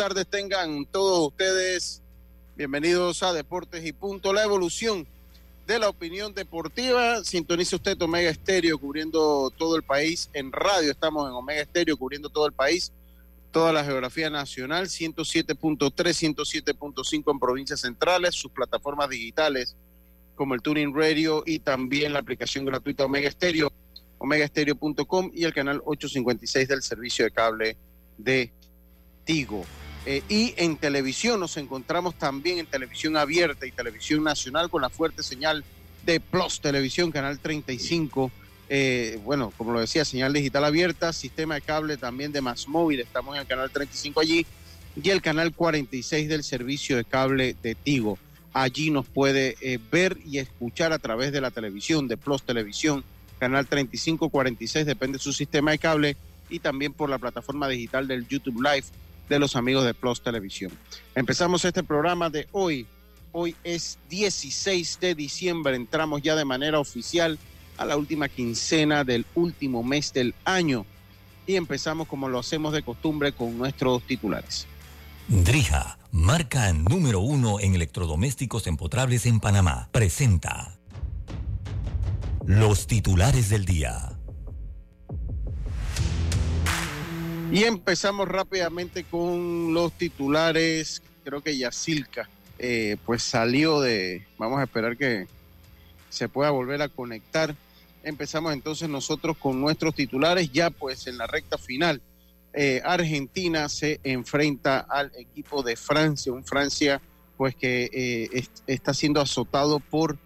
Tardes tengan todos ustedes. Bienvenidos a Deportes y Punto, la evolución de la opinión deportiva. Sintonice usted Omega Estéreo cubriendo todo el país. En radio estamos en Omega Estéreo cubriendo todo el país, toda la geografía nacional, 107.3, 107.5 en provincias centrales, sus plataformas digitales como el Tuning Radio y también la aplicación gratuita Omega Estéreo, omegaestereo.com y el canal 856 del servicio de cable de eh, y en televisión nos encontramos también en televisión abierta y televisión nacional con la fuerte señal de Plus Televisión, Canal 35. Eh, bueno, como lo decía, señal digital abierta, sistema de cable también de Más Móvil, estamos en el canal 35 allí, y el canal 46 del servicio de cable de Tigo. Allí nos puede eh, ver y escuchar a través de la televisión, de Plus Televisión, canal 35, 46, depende de su sistema de cable, y también por la plataforma digital del YouTube Live de los amigos de Plus Televisión. Empezamos este programa de hoy. Hoy es 16 de diciembre, entramos ya de manera oficial a la última quincena del último mes del año y empezamos como lo hacemos de costumbre con nuestros titulares. Drija, marca número uno en electrodomésticos empotrables en Panamá, presenta los titulares del día. Y empezamos rápidamente con los titulares. Creo que Yacilca eh, pues salió de, vamos a esperar que se pueda volver a conectar. Empezamos entonces nosotros con nuestros titulares ya pues en la recta final. Eh, Argentina se enfrenta al equipo de Francia, un Francia pues que eh, está siendo azotado por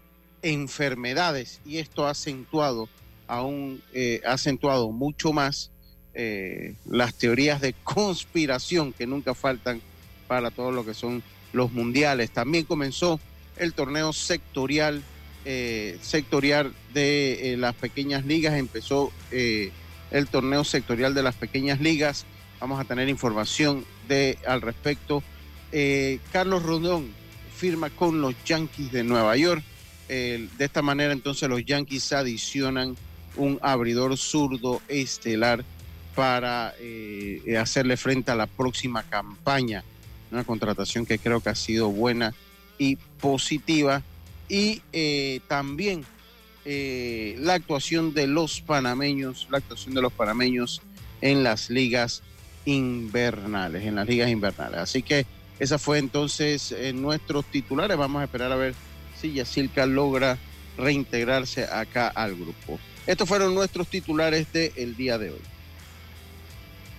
enfermedades y esto ha acentuado aún, ha acentuado mucho más eh, las teorías de conspiración que nunca faltan para todo lo que son los mundiales. También comenzó el torneo sectorial, eh, sectorial de eh, las pequeñas ligas, empezó el torneo sectorial de las pequeñas ligas. Vamos a tener información de al respecto. Carlos Rondón firma con los Yankees de Nueva York. de esta manera entonces los Yankees adicionan un abridor zurdo estelar para eh, hacerle frente a la próxima campaña. Una contratación que creo que ha sido buena y positiva. Y eh, también eh, la actuación de los panameños, la actuación de los panameños en las ligas invernales, en las ligas invernales. Así que esa fue entonces nuestros titulares. Vamos a esperar a ver si Yacilca logra reintegrarse acá al grupo. Estos fueron nuestros titulares del día de hoy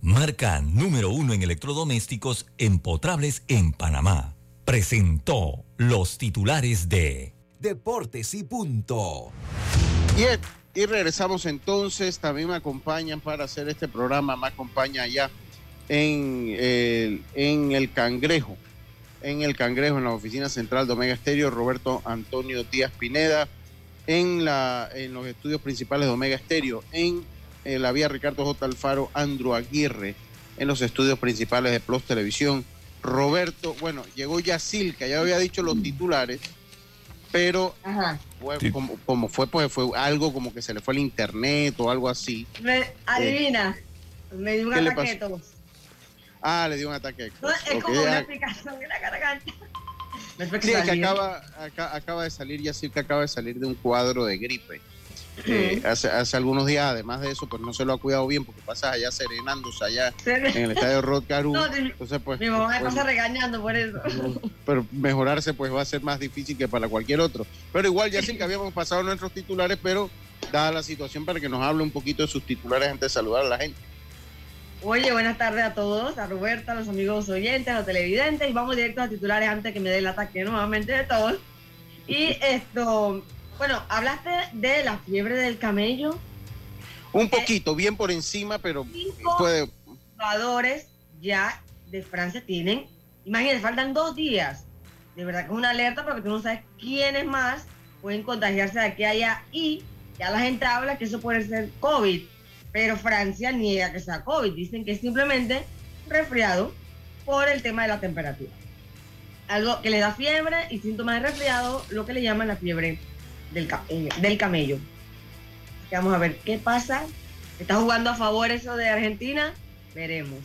marca número uno en electrodomésticos empotrables en Panamá. Presentó los titulares de Deportes y Punto. Bien, y regresamos entonces. También me acompañan para hacer este programa. Me acompaña ya en el, en el Cangrejo. en el Cangrejo, en la oficina central de Omega Estéreo, Roberto Antonio Díaz Pineda, en, la, en los estudios principales de Omega Estéreo, en, la vía Ricardo J. Alfaro, Andrew Aguirre, en los estudios principales de Plus Televisión, Roberto, bueno, llegó Yacilca, ya había dicho los titulares, pero como, fue, pues fue algo como que se le fue el internet o algo así. adivina, me dio un ataque Ah, le dio un ataque. es como una explicación de la garganta. Sí, que acaba, acaba de salir, ya sí que acaba de salir de un cuadro de gripe. Eh, hace, hace, algunos días, además de eso, pues no se lo ha cuidado bien porque pasa allá serenándose allá en el estadio Rod Caru. entonces, pues, mi mamá me pasa regañando por eso. Pero mejorarse pues va a ser más difícil que para cualquier otro. Pero igual ya sí que habíamos pasado nuestros titulares, pero dada la situación para que nos hable un poquito de sus titulares antes de saludar a la gente. Oye, buenas tardes a todos, a Roberta, a los amigos oyentes, a los televidentes, y vamos directo a titulares antes que me dé el ataque nuevamente de todos. Y esto, bueno, hablaste de la fiebre del camello. Un poquito, bien por encima, pero cinco puede... jugadores ya de Francia tienen, imagínense, faltan dos días. De verdad que es una alerta porque tú no sabes quiénes más pueden contagiarse de aquí a allá y ya la gente habla que eso puede ser COVID pero Francia niega que sea COVID. Dicen que es simplemente resfriado por el tema de la temperatura. Algo que le da fiebre y síntomas de resfriado, lo que le llaman la fiebre del, eh, del camello. vamos a ver qué pasa. ¿Está jugando a favor eso de Argentina? Veremos.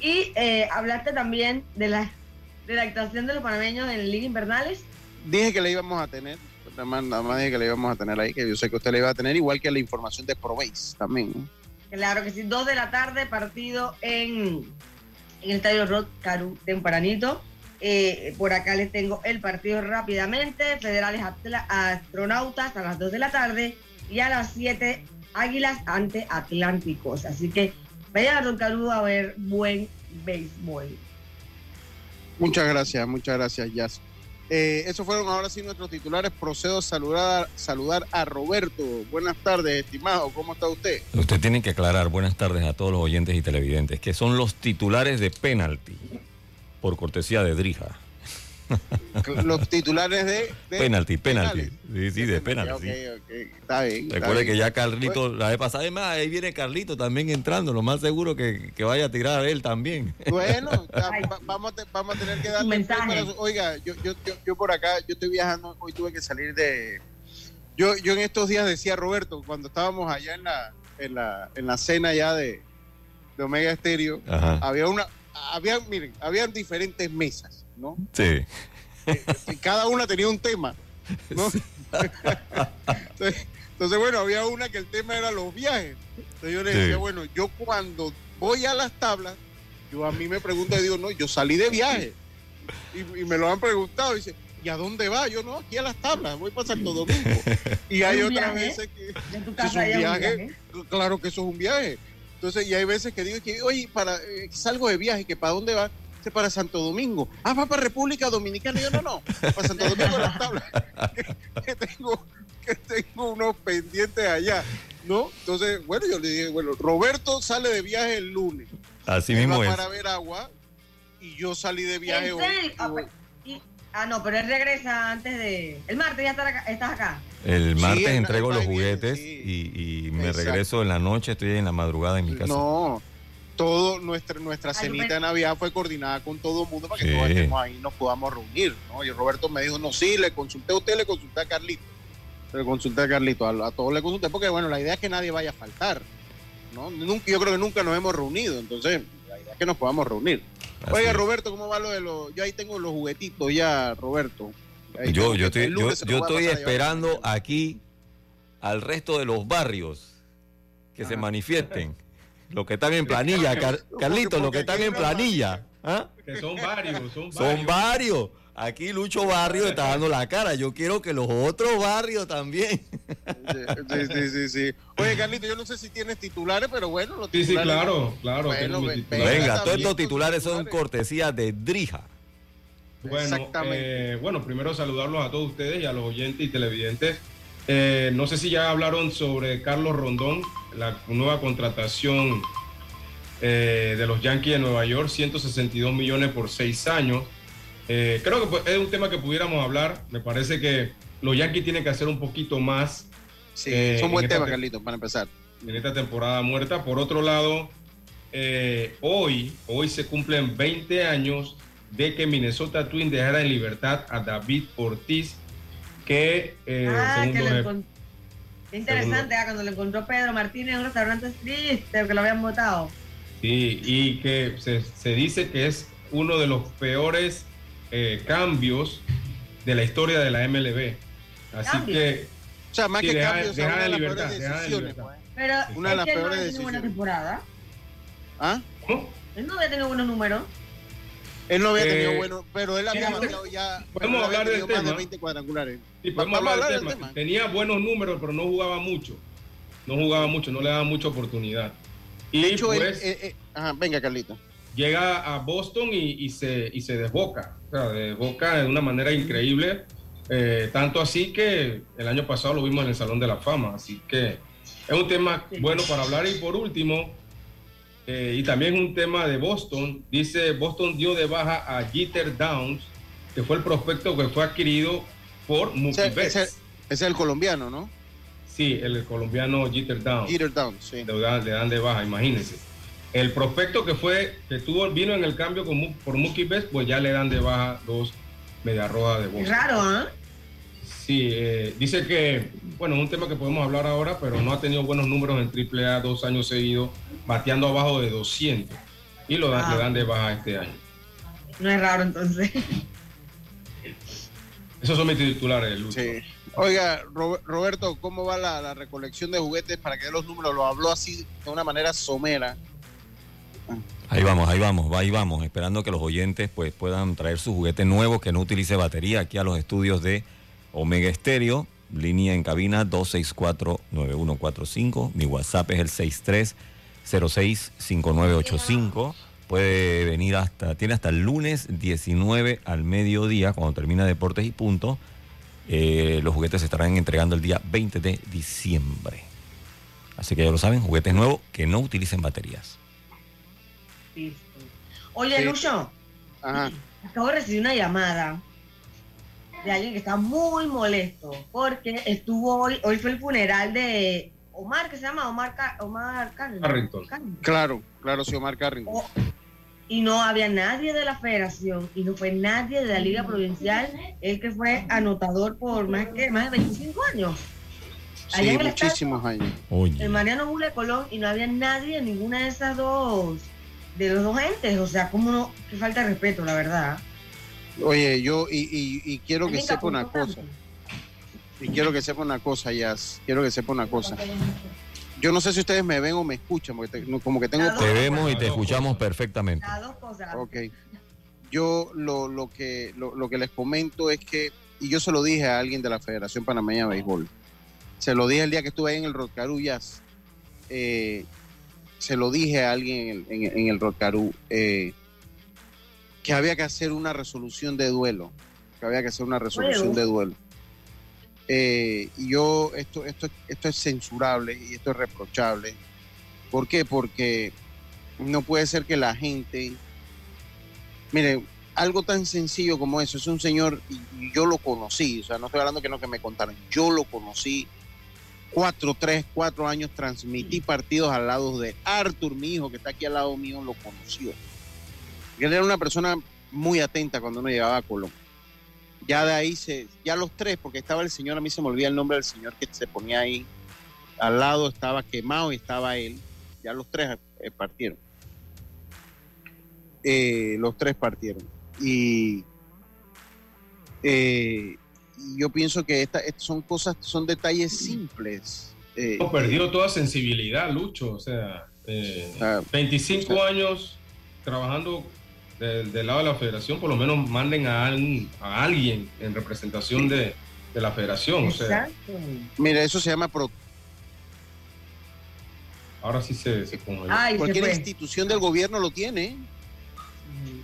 Y eh, hablaste también de la, de la actuación de los panameños en Liga Invernales. Dije que la íbamos a tener. Nada más, dije que la íbamos a tener ahí, que yo sé que usted la iba a tener, igual que la información de Probéis también. Claro que sí, dos de la tarde, partido en, en el Estadio Rod Caru tempranito. Eh, por acá les tengo el partido rápidamente. Federales Astronautas a las 2 de la tarde y a las 7 Águilas ante Atlánticos. Así que vayan a Rod Caru a ver buen béisbol. Muchas gracias, muchas gracias, Jazz. Eh, esos fueron ahora sí nuestros titulares. Procedo a saludar, saludar a Roberto. Buenas tardes, estimado. ¿Cómo está usted? Usted tiene que aclarar, buenas tardes a todos los oyentes y televidentes, que son los titulares de penalti, por cortesía de Drija. Los titulares de, penalti, penalti. Sí, sí, de penalti. Está bien. Recuerde que ya Carlito, la vez pasada, además, ahí viene Carlito también entrando. Lo más seguro que, que vaya a tirar a él también. Bueno, vamos, a vamos a tener que darle. Oiga, yo, yo, yo, por acá, yo estoy viajando, hoy tuve que salir de. Yo, yo en estos días decía Roberto, cuando estábamos allá en la, en la, en la cena ya de, de Omega Estéreo, había una, había, miren, habían diferentes mesas ¿no? Sí. Eh, cada una tenía un tema, ¿no? entonces, bueno, había una que el tema era los viajes. Entonces yo le decía, bueno, yo cuando voy a las tablas, yo a mí me pregunto, digo, no, yo salí de viaje. Y, me lo han preguntado, dice, ¿y a dónde va? Yo no, aquí a las tablas, voy para Santo Domingo. Y hay otras veces que, es un viaje, claro que eso es un viaje. Entonces, y hay veces que digo que, oye, para, eh, salgo de viaje, que para dónde va? para Santo Domingo. Ah, va para República Dominicana. yo no, no, para Santo Domingo las tablas. que, tengo, que tengo unos pendientes allá. ¿No? Entonces, bueno, yo le dije, bueno, Roberto sale de viaje el lunes. Así mismo va para ver agua y yo salí de viaje hoy. Ah, pues, ah, no, pero él regresa antes de... El martes ya estás acá. El martes entrego los juguetes y, me regreso en la noche, estoy en la madrugada en mi casa. No, todo nuestra nuestra cenita de Navidad fue coordinada con todo el mundo para que todos estemos ahí y nos podamos reunir, ¿no? Y Roberto me dijo, no, sí, le consulté a usted, le consulté a Carlito. Le consulté a Carlito, a, todos le consulté, porque bueno, la idea es que nadie vaya a faltar, ¿no? Nunca, yo creo que nunca nos hemos reunido, entonces la idea es que nos podamos reunir. Oiga, Roberto, ¿cómo va lo de los...? Yo ahí tengo los juguetitos ya, Roberto. Yo, yo estoy, yo, estoy esperando aquí al resto de los barrios que se manifiesten. Los que están en planilla, Carlitos, los que están en planilla. ¿ah? Que son varios, son varios. Son varios. Aquí Lucho Barrio está dando la cara. Yo quiero que los otros barrios también. Sí, sí, sí, sí. Oye, Carlito, yo no sé si tienes titulares, pero bueno, los titulares. Sí, sí, claro, claro. Venga, todos estos titulares son cortesía de Drija. Bueno, eh, bueno, primero saludarlos a todos ustedes y a los oyentes y televidentes. Eh, no sé si ya hablaron sobre Carlos Rondón, la nueva contratación eh, de los Yankees de Nueva York, 162 millones por seis años. Eh, creo que es un tema que pudiéramos hablar. Me parece que los Yankees tienen que hacer un poquito más. Sí, es un buen tema, Carlito, para empezar. En esta temporada muerta. Por otro lado, hoy, hoy se cumplen 20 años de que Minnesota Twins dejara en libertad a David Ortiz, que, eh, ah, que interesante, ah, cuando le encontró Pedro Martínez en un restaurante triste, que lo habían votado. Sí, y que se, dice que es uno de los peores eh, cambios de la historia de la MLB. Así que. O sea, más que cambios, deja, de libertad, pues. Pero una de las peores no decisiones. buena temporada. ¿Ah? ¿Cómo? Él no había tenido buenos números. Él no había tenido eh, bueno, pero él había bateado ya. Podemos hablar del tema. De 20 cuadrangulares. Sí, podemos hablar, del, tema. Tenía buenos números, pero no jugaba mucho. No jugaba mucho, no le daba mucha oportunidad. Y de hecho, pues, eh, eh, ajá, venga, Carlito. Llega a Boston y, y, se, y se desboca. O sea, desboca de una manera increíble. tanto así que el año pasado lo vimos en el Salón de la Fama. Así que es un tema bueno para hablar. Y por último, eh, y también un tema de Boston. Dice, Boston dio de baja a Jeter Downs, que fue el prospecto que fue adquirido por Mookie Betts. Ese, es el colombiano, ¿no? Sí, el, colombiano Jeter Downs. Jeter Downs, sí. Le dan, de baja, imagínense. El prospecto que fue, que tuvo, vino en el cambio con, por Mookie Betts, pues ya le dan de baja dos media roja de Boston. Es raro, ¿ah? Sí, eh, dice que, bueno, es un tema que podemos hablar ahora, pero no ha tenido buenos números en AAA dos años seguidos bateando abajo de 200 y lo dan, le ah. dan de baja este año. No es raro entonces. Esos son mis titulares, Sí. Oiga, Roberto, ¿cómo va la, recolección de juguetes para que dé los números? Lo habló así de una manera somera. Ahí vamos, ahí vamos, ahí vamos, esperando que los oyentes pues puedan traer sus juguetes nuevos que no utilice batería aquí a los estudios de Omega Estéreo, línea en cabina 264-9145, mi WhatsApp es el 63 065985. Puede venir hasta, tiene hasta el lunes 19 al mediodía, cuando termina Deportes y Punto. Eh, los juguetes se estarán entregando el día 20 de diciembre. Así que ya lo saben, juguetes nuevos que no utilicen baterías. Oye, Lucho, acabo de recibir una llamada de alguien que está muy molesto porque estuvo hoy, hoy fue el funeral de Omar, que se llama Omar, Omar Carrington. Claro, claro, sí, Omar Carrington. Y no había nadie de la federación y no fue nadie de la liga provincial, el que fue anotador por más, que, más de 25 años. Sí, muchísimos años. El Mariano Jule Colón y no había nadie en ninguna de esas dos, de los dos entes. O sea, como no, que falta de respeto, la verdad. Oye, yo y, y quiero que sepa una cosa. Y quiero que sepa una cosa, Jazz. Quiero que sepa una cosa. Yo no sé si ustedes me ven o me escuchan, porque como que tengo... Te vemos y te escuchamos perfectamente. Ok. Yo lo, lo que, lo, que les comento es que, y yo se lo dije a alguien de la Federación Panameña de Béisbol, se lo dije el día que estuve ahí en el Rocarú Jazz, eh, se lo dije a alguien en el, en, el Rocarú, eh, que había que hacer una resolución de duelo, que había que hacer una resolución de duelo. Eh, y yo, esto, esto, esto es censurable y esto es reprochable. ¿Por qué? Porque no puede ser que la gente, mire, algo tan sencillo como eso, es un señor, y yo lo conocí, o sea, no estoy hablando que no que me contaron, yo lo conocí, cuatro, tres, cuatro años transmití partidos al lado de Arthur, mi hijo, que está aquí al lado mío, lo conoció. Él era una persona muy atenta cuando uno llegaba a Colombia ya de ahí se, ya los tres, porque estaba el señor, a mí se me olvida el nombre del señor que se ponía ahí, al lado estaba quemado y estaba él, ya los tres eh, partieron. Eh, los tres partieron. Y eh, yo pienso que esta, son cosas, son detalles simples. perdió toda sensibilidad, Lucho, o sea, 25 ah, años trabajando del, lado de la federación por lo menos manden a, a alguien en representación de, la federación. O sea, Mira, eso se llama... Pro... Ahora sí se, se Cualquier institución del gobierno lo tiene.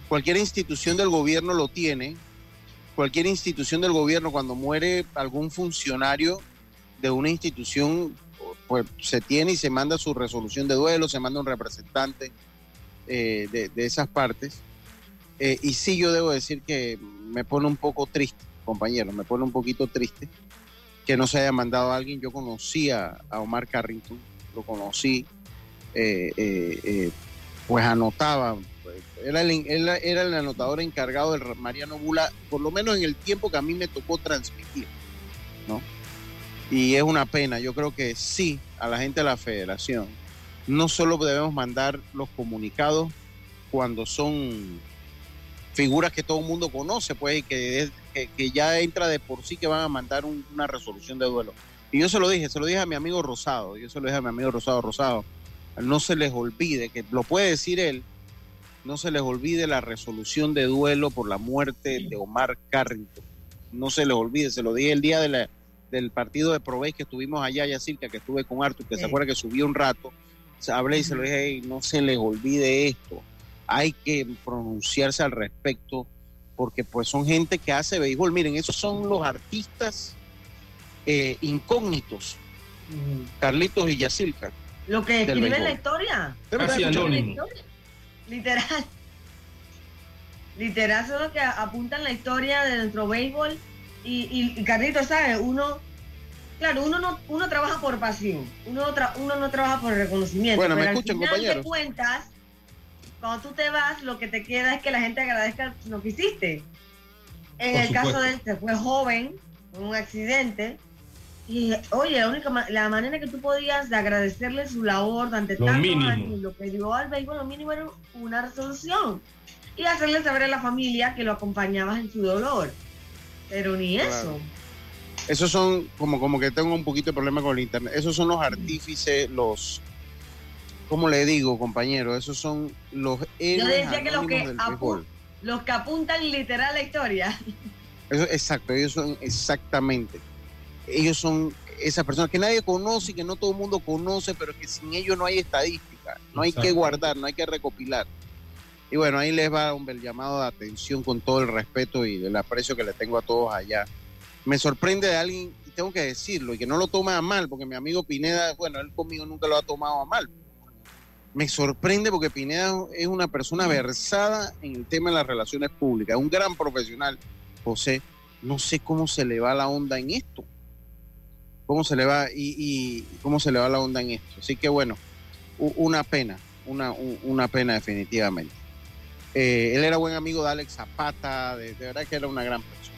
Cualquier institución del gobierno lo tiene. Cualquier institución del gobierno, cuando muere algún funcionario de una institución, pues se tiene y se manda su resolución de duelo, se manda un representante eh, de, de, esas partes. Eh, y sí, yo debo decir que me pone un poco triste, compañero, me pone un poquito triste que no se haya mandado a alguien. Yo conocía a Omar Carrington, lo conocí, eh, eh, pues anotaba, era el, era el anotador encargado del Mariano Bula, por lo menos en el tiempo que a mí me tocó transmitir, ¿no? Y es una pena, yo creo que sí, a la gente de la federación, no solo debemos mandar los comunicados cuando son figuras que todo el mundo conoce, pues, y que, que, ya entra de por sí que van a mandar una resolución de duelo. Y yo se lo dije, se lo dije a mi amigo Rosado, yo se lo dije a mi amigo Rosado, Rosado, no se les olvide, que lo puede decir él, no se les olvide la resolución de duelo por la muerte de Omar Carrington. No se les olvide, se lo dije el día de la, del partido de Proveis que estuvimos allá, Yacirca, que estuve con Artur, que se acuerda que subió un rato, hablé y se lo dije, no se les olvide esto hay que pronunciarse al respecto porque pues son gente que hace béisbol. Miren, esos son los artistas eh, incógnitos, Carlitos y Yacilca. Lo que escriben la historia. Literal. Literal son los que apuntan la historia de nuestro béisbol. Y, y, Carlitos, ¿sabes? Uno, claro, uno no, uno trabaja por pasión, uno, uno no trabaja por reconocimiento. Bueno, me escuchan, compañeros. cuentas, cuando tú te vas, lo que te queda es que la gente agradezca lo que hiciste. En el caso de él, se fue joven, con un accidente. Y oye, la única la manera que tú podías de agradecerle su labor durante tantos años, lo que dio al béisbol, lo mínimo era una resolución. Y hacerle saber a la familia que lo acompañabas en su dolor. Pero ni eso. Esos son, como, como que tengo un poquito de problema con el internet, esos son los artífices, los ¿cómo le digo, compañero? Esos son los Yo decía que los que, los que apuntan literal la historia. Eso, exacto, ellos son exactamente. Ellos son esas personas que nadie conoce y que no todo el mundo conoce, pero que sin ellos no hay estadística, no hay que guardar, no hay que recopilar. Y bueno, ahí les va un llamado de atención con todo el respeto y el aprecio que le tengo a todos allá. Me sorprende de alguien, y tengo que decirlo, y que no lo tome a mal, porque mi amigo Pineda, bueno, él conmigo nunca lo ha tomado a mal, me sorprende porque Pineda es una persona versada en el tema de las relaciones públicas, un gran profesional. José, no sé cómo se le va la onda en esto. ¿Cómo se le va y, cómo se le va la onda en esto? Así que bueno, una pena, una, una pena definitivamente. Eh, él era buen amigo de Alex Zapata, de, verdad que era una gran persona.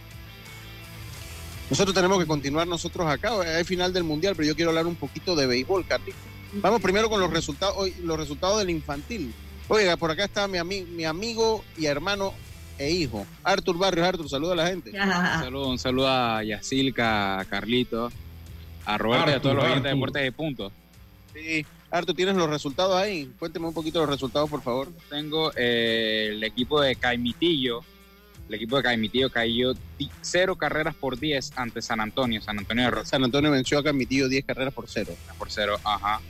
Nosotros tenemos que continuar nosotros acá, es final del mundial, pero yo quiero hablar un poquito de béisbol, Carlitos. Vamos primero con los resultados, los resultados del infantil. Oiga, por acá está mi, mi amigo y hermano e hijo, Artur Barrios. Artur, saluda a la gente. Un saludo, un saludo a Yacilca, a Carlito, a Roberto y a todos los oyentes de Deportes de Punto. Sí, Artur, ¿tienes los resultados ahí? Cuénteme un poquito los resultados, por favor. Tengo eh, el equipo de Caimitillo. El equipo de Caimitillo cayó cero carreras por 10 ante San Antonio. San Antonio de San Antonio venció a Caimitillo 10 carreras por cero. Por cero, ajá.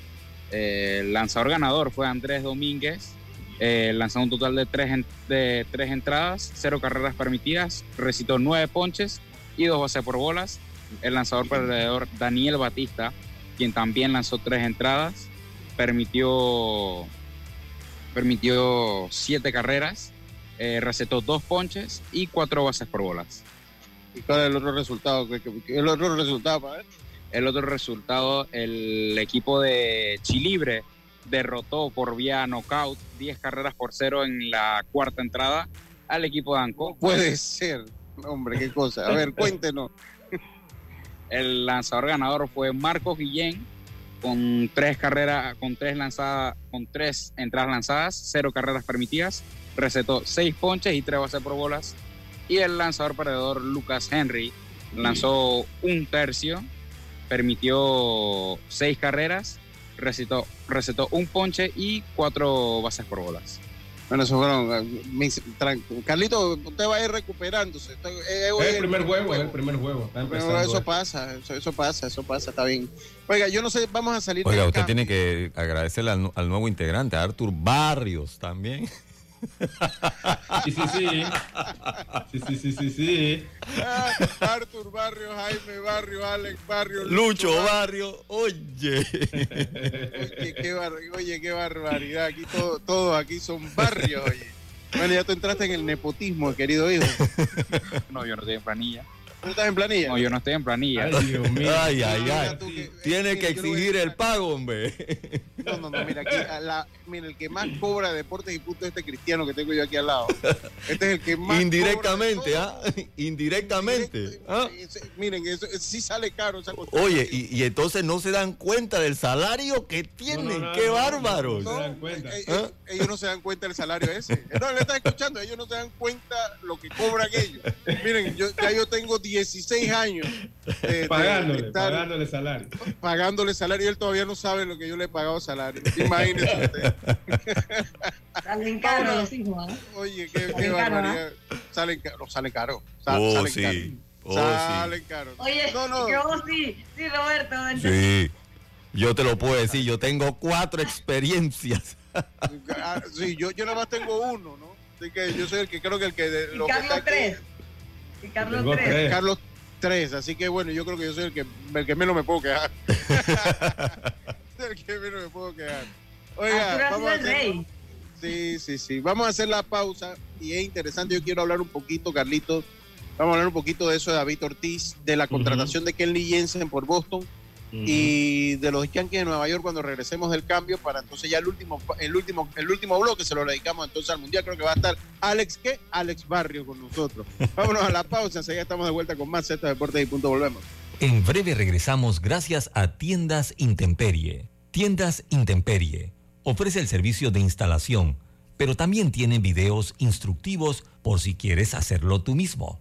El lanzador ganador fue Andrés Domínguez, eh, lanzó un total de tres, de tres entradas, cero carreras permitidas, recitó nueve ponches y dos bases por bolas. El lanzador perdedor Daniel Batista, quien también lanzó tres entradas, permitió, permitió siete carreras, eh, recetó dos ponches y cuatro bases por bolas. ¿Y cuál es el otro resultado? ¿El otro resultado para ver? El otro resultado, el equipo de Chilibre derrotó por vía knockout 10 carreras por cero en la cuarta entrada al equipo de Anco. puede ser, hombre, qué cosa. A ver, cuéntenos. El lanzador ganador fue Marcos Guillén con tres carreras, con tres lanzadas, con tres entradas lanzadas, cero carreras permitidas, recetó seis ponches y tres bases por bolas. Y el lanzador perdedor Lucas Henry lanzó un tercio, permitió seis carreras, recetó, recetó un ponche y cuatro bases por bolas. Bueno, eso fueron. Eh, Carlito, usted va a ir recuperándose. Eh, es el primer juego, es el primer juego. Pero eso pasa, eso, pasa, eso pasa, está bien. Oiga, yo no sé, vamos a salir. Oiga, usted tiene que agradecerle al, al, nuevo integrante, a Artur Barrios también. Sí, sí, sí. Sí, sí, sí, sí, sí. Ah, Artur Barrio, Jaime Barrio, Alex Barrio. Lucho, Barrio. Oye. Oye qué, oye, qué barbaridad. Aquí todo, todo aquí son barrios, oye. Bueno, ya tú entraste en el nepotismo, querido hijo. No, yo no en planilla. ¿Tú estás en planilla? No, yo no estoy en planilla. Ay, Dios mío. Ay, ay, ay. que- Tiene eh, que exigir el pago, hombre. No, no, no, mira, aquí, a la- mira, el que más cobra deportes y punto es este cristiano que tengo yo aquí al lado. Este es el que más Indirectamente, cobra ¿ah? Indirectamente. Indirecto, ¿ah? ese- Miren, eso, eso sí sale caro esa. Oye, y, y entonces no se dan cuenta del salario que tienen. No, no, no, ¡Qué no, bárbaros! no, No, se dan cuenta. eh, eh, ¿Ah? Ellos no se dan cuenta del salario ese. No, le están escuchando, ellos no se dan cuenta lo que cobran ellos. Miren, yo, ya yo tengo 16 años de, de- de Pagándole, estar pagándole salario. pagándole salario y él todavía no sabe lo que yo le he pagado salario. Imagínense usted. Salen caros los hijos, ¿ah? Oye, qué, qué Salen caro, barbaridad. Salen caros, salen caros. Sa- Oh, salen sí. caros. Oh, salen caros. Oye, no, no. yo sí, sí, Roberto. sí. Yo te lo puedo decir, yo tengo cuatro experiencias. Ah, Sí, yo, yo nada más tengo uno, ¿no? Así que yo soy el que creo que el que... de- Y lo que Carlos está aquí- 3. Y Carlos Tengo 3. tres. Carlos 3, así que bueno, yo creo que yo soy el que, el que menos me puedo quejar. el que menos me puedo quejar. Oiga, vamos a el hacer... rey. Sí, sí, sí. Vamos a hacer la pausa y es interesante. Yo quiero hablar un poquito, Carlitos. Vamos a hablar un poquito de eso de David Ortiz, de la contratación de Kenley Jensen por Boston y de los Yankees de Nueva York cuando regresemos del cambio para entonces ya el último el último el último bloque se lo dedicamos entonces al mundial. Creo que va a estar Alex qué Alex Barrio con nosotros. Vámonos a la pausa enseguida estamos de vuelta con más Z Deportes y punto volvemos. En breve regresamos gracias a Tiendas Intemperie. Tiendas Intemperie ofrece el servicio de instalación, pero también tiene videos instructivos por si quieres hacerlo tú mismo.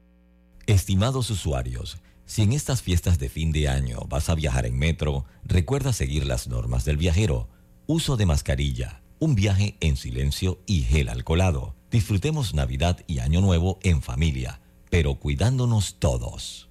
Estimados usuarios, si en estas fiestas de fin de año vas a viajar en metro, recuerda seguir las normas del viajero. Uso de mascarilla, un viaje en silencio y gel alcoholado. Disfrutemos Navidad y Año Nuevo en familia, pero cuidándonos todos.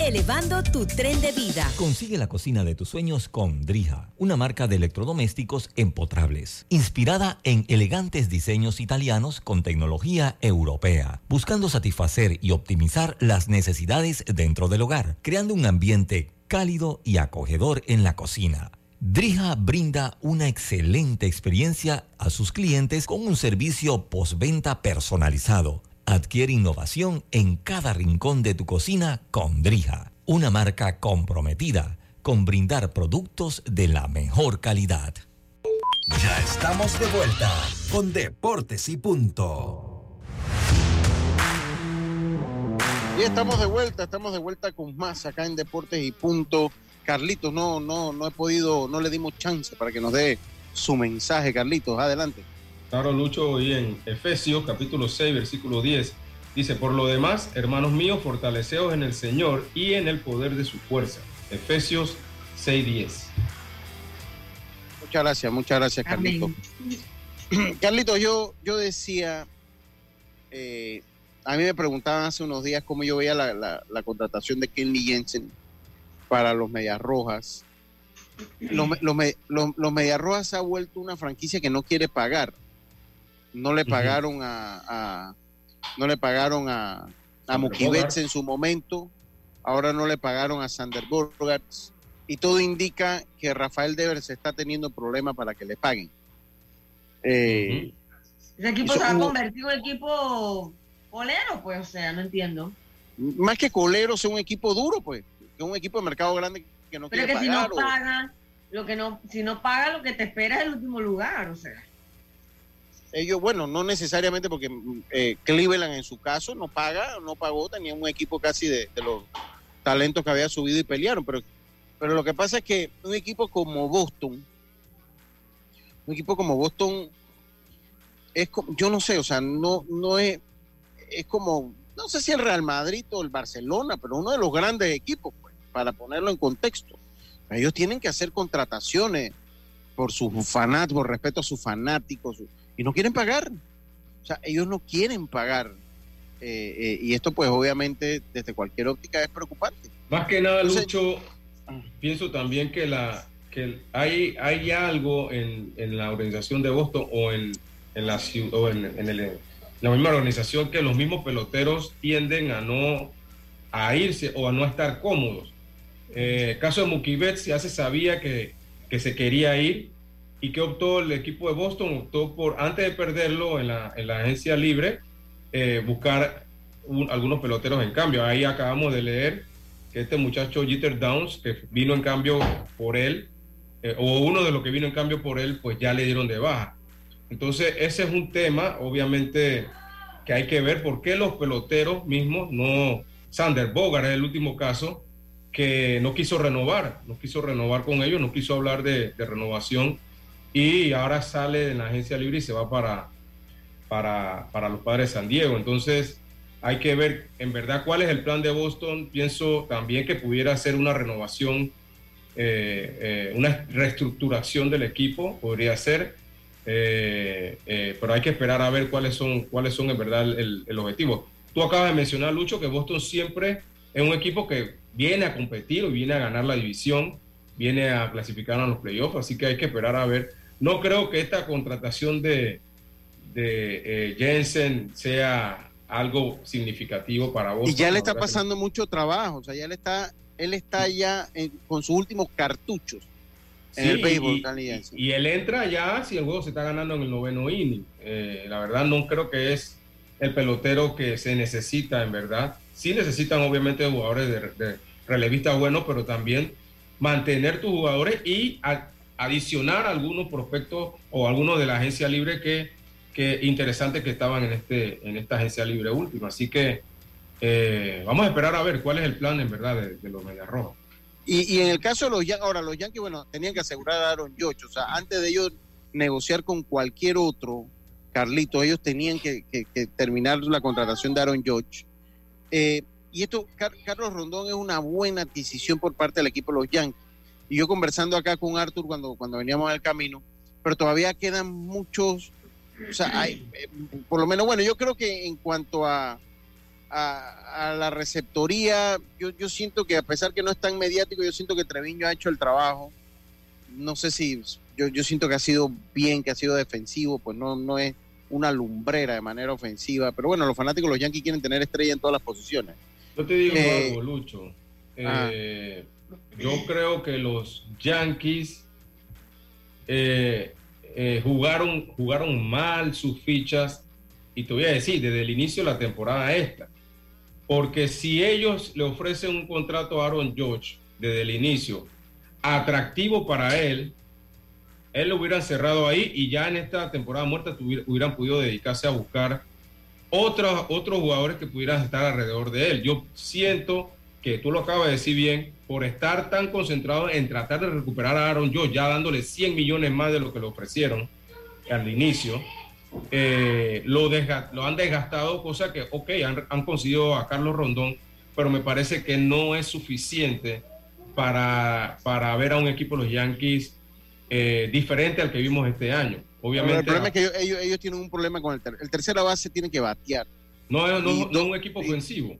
elevando tu tren de vida. Consigue la cocina de tus sueños con Drija, una marca de electrodomésticos empotrables, inspirada en elegantes diseños italianos con tecnología europea, buscando satisfacer y optimizar las necesidades dentro del hogar, creando un ambiente cálido y acogedor en la cocina. Drija brinda una excelente experiencia a sus clientes con un servicio postventa personalizado. Adquiere innovación en cada rincón de tu cocina con Drija, una marca comprometida con brindar productos de la mejor calidad. Ya estamos de vuelta con Deportes y Punto. Y estamos de vuelta, estamos de vuelta con más acá en Deportes y Punto. Carlitos, no, no, no he podido, no le dimos chance para que nos dé su mensaje, Carlitos, adelante. Claro, Lucho, y en Efesios capítulo 6, versículo 10, dice, por lo demás, hermanos míos, fortaleceos en el Señor y en el poder de su fuerza. Efesios 6, 10. Muchas gracias, muchas gracias, Carlito. Carlito, yo, yo decía, eh, a mí me preguntaban hace unos días cómo yo veía la, la, contratación de Kenny Jensen para los Medias Rojas. Los, los, los, Medias Rojas se ha vuelto una franquicia que no quiere pagar. No le pagaron a, no le pagaron a, a en su momento, ahora no le pagaron a Sander Borgarts y todo indica que Rafael Devers está teniendo problemas para que le paguen. Eh, Ese equipo se ha convertido en equipo colero, pues, o sea, no entiendo. Más que colero, es un equipo duro, pues, es un equipo de mercado grande que no Pero quiere que si no paga, lo que no, si no paga, lo que te espera es el último lugar, o sea. Ellos, bueno, no necesariamente porque eh, Cleveland en su caso no paga, no pagó, tenía un equipo casi de, de los talentos que había subido y pelearon, pero pero lo que pasa es que un equipo como Boston, un equipo como Boston, es como, yo no sé, o sea, no, no es, es como, no sé si el Real Madrid o el Barcelona, pero uno de los grandes equipos, pues, para ponerlo en contexto. Ellos tienen que hacer contrataciones por sus fanáticos, por respeto a sus fanáticos, y no quieren pagar. O sea, ellos no quieren pagar. Eh, eh, y esto, pues, obviamente, desde cualquier óptica es preocupante. Más que nada, Lucho, pienso también que, la, que hay, hay algo en, en la organización de Boston o en, en la, o en, en, el, la misma organización que los mismos peloteros tienden a no a irse o a no estar cómodos. Eh, caso de Mookie Betts ya se sabía que, que se quería ir y que optó el equipo de Boston, optó por, antes de perderlo en la, en la agencia libre, eh, buscar algunos peloteros en cambio. Ahí acabamos de leer que este muchacho Jeter Downs, que vino en cambio por él, eh, o uno de los que vino en cambio por él, pues ya le dieron de baja. Entonces, ese es un tema, obviamente, que hay que ver por qué los peloteros mismos, no, Sander Bogart es el último caso, que no quiso renovar, no quiso renovar con ellos, no quiso hablar de, renovación y ahora sale de la agencia libre y se va para, para, para los padres de San Diego. Entonces, hay que ver en verdad cuál es el plan de Boston. Pienso también que pudiera ser una renovación, eh, eh, una reestructuración del equipo, podría ser, eh, pero hay que esperar a ver cuáles son, cuáles son en verdad el, objetivo. Tú acabas de mencionar, Lucho, que Boston siempre es un equipo que viene a competir o viene a ganar la división, viene a clasificar a los playoffs, así que hay que esperar a ver. No creo que esta contratación de, de Jensen sea algo significativo para vos. Y ya le está pasando mucho trabajo, o sea, ya le está, él está ya con sus últimos cartuchos en el béisbol y, y, él entra ya si el juego se está ganando en el noveno inning. Eh, la verdad no creo que es el pelotero que se necesita en verdad. Sí necesitan obviamente jugadores de, relevistas buenos, pero también mantener tus jugadores y adicionar algunos prospectos o algunos de la agencia libre que que interesantes que estaban en, este, en esta agencia libre última. Así que eh, vamos a esperar a ver cuál es el plan en verdad de, los Medias Rojas. Y, y, en el caso de los Yankees, ahora los Yankees, bueno, tenían que asegurar a Aaron George, o sea, antes de ellos negociar con cualquier otro, Carlito, ellos tenían que, terminar la contratación de Aaron George. Eh, y esto, Carlos Rondón es una buena adquisición por parte del equipo de los Yankees. Y yo conversando acá con Arthur cuando, cuando veníamos al camino, pero todavía quedan muchos o sea, hay, eh, por lo menos, bueno, yo creo que en cuanto a, a, la receptoría, yo, yo siento que a pesar que no es tan mediático, yo siento que Treviño ha hecho el trabajo. No sé si, yo, yo siento que ha sido bien, que ha sido defensivo, pues no, no es una lumbrera de manera ofensiva. Pero bueno, los fanáticos los Yankees quieren tener estrella en todas las posiciones. Yo te digo eh, algo, Lucho. Eh, yo creo que los Yankees eh, jugaron, jugaron mal sus fichas, y te voy a decir, desde el inicio de la temporada esta. Porque si ellos le ofrecen un contrato a Aaron George desde el inicio, atractivo para él, él lo hubieran cerrado ahí y ya en esta temporada muerta hubieran podido dedicarse a buscar otros, otros jugadores que pudieran estar alrededor de él. Yo siento que tú lo acabas de decir bien, por estar tan concentrado en tratar de recuperar a Aaron Josh, ya dándole 100 millones más de lo que le ofrecieron al inicio, eh, lo, lo, han desgastado, cosa que, ok, han, conseguido a Carlos Rondón, pero me parece que no es suficiente para, para ver a un equipo de los Yankees eh, diferente al que vimos este año. Obviamente. el problema es que ellos, ellos, tienen un problema con el, ter el tercera base, tiene que batear. No, no, no, no es un equipo ofensivo.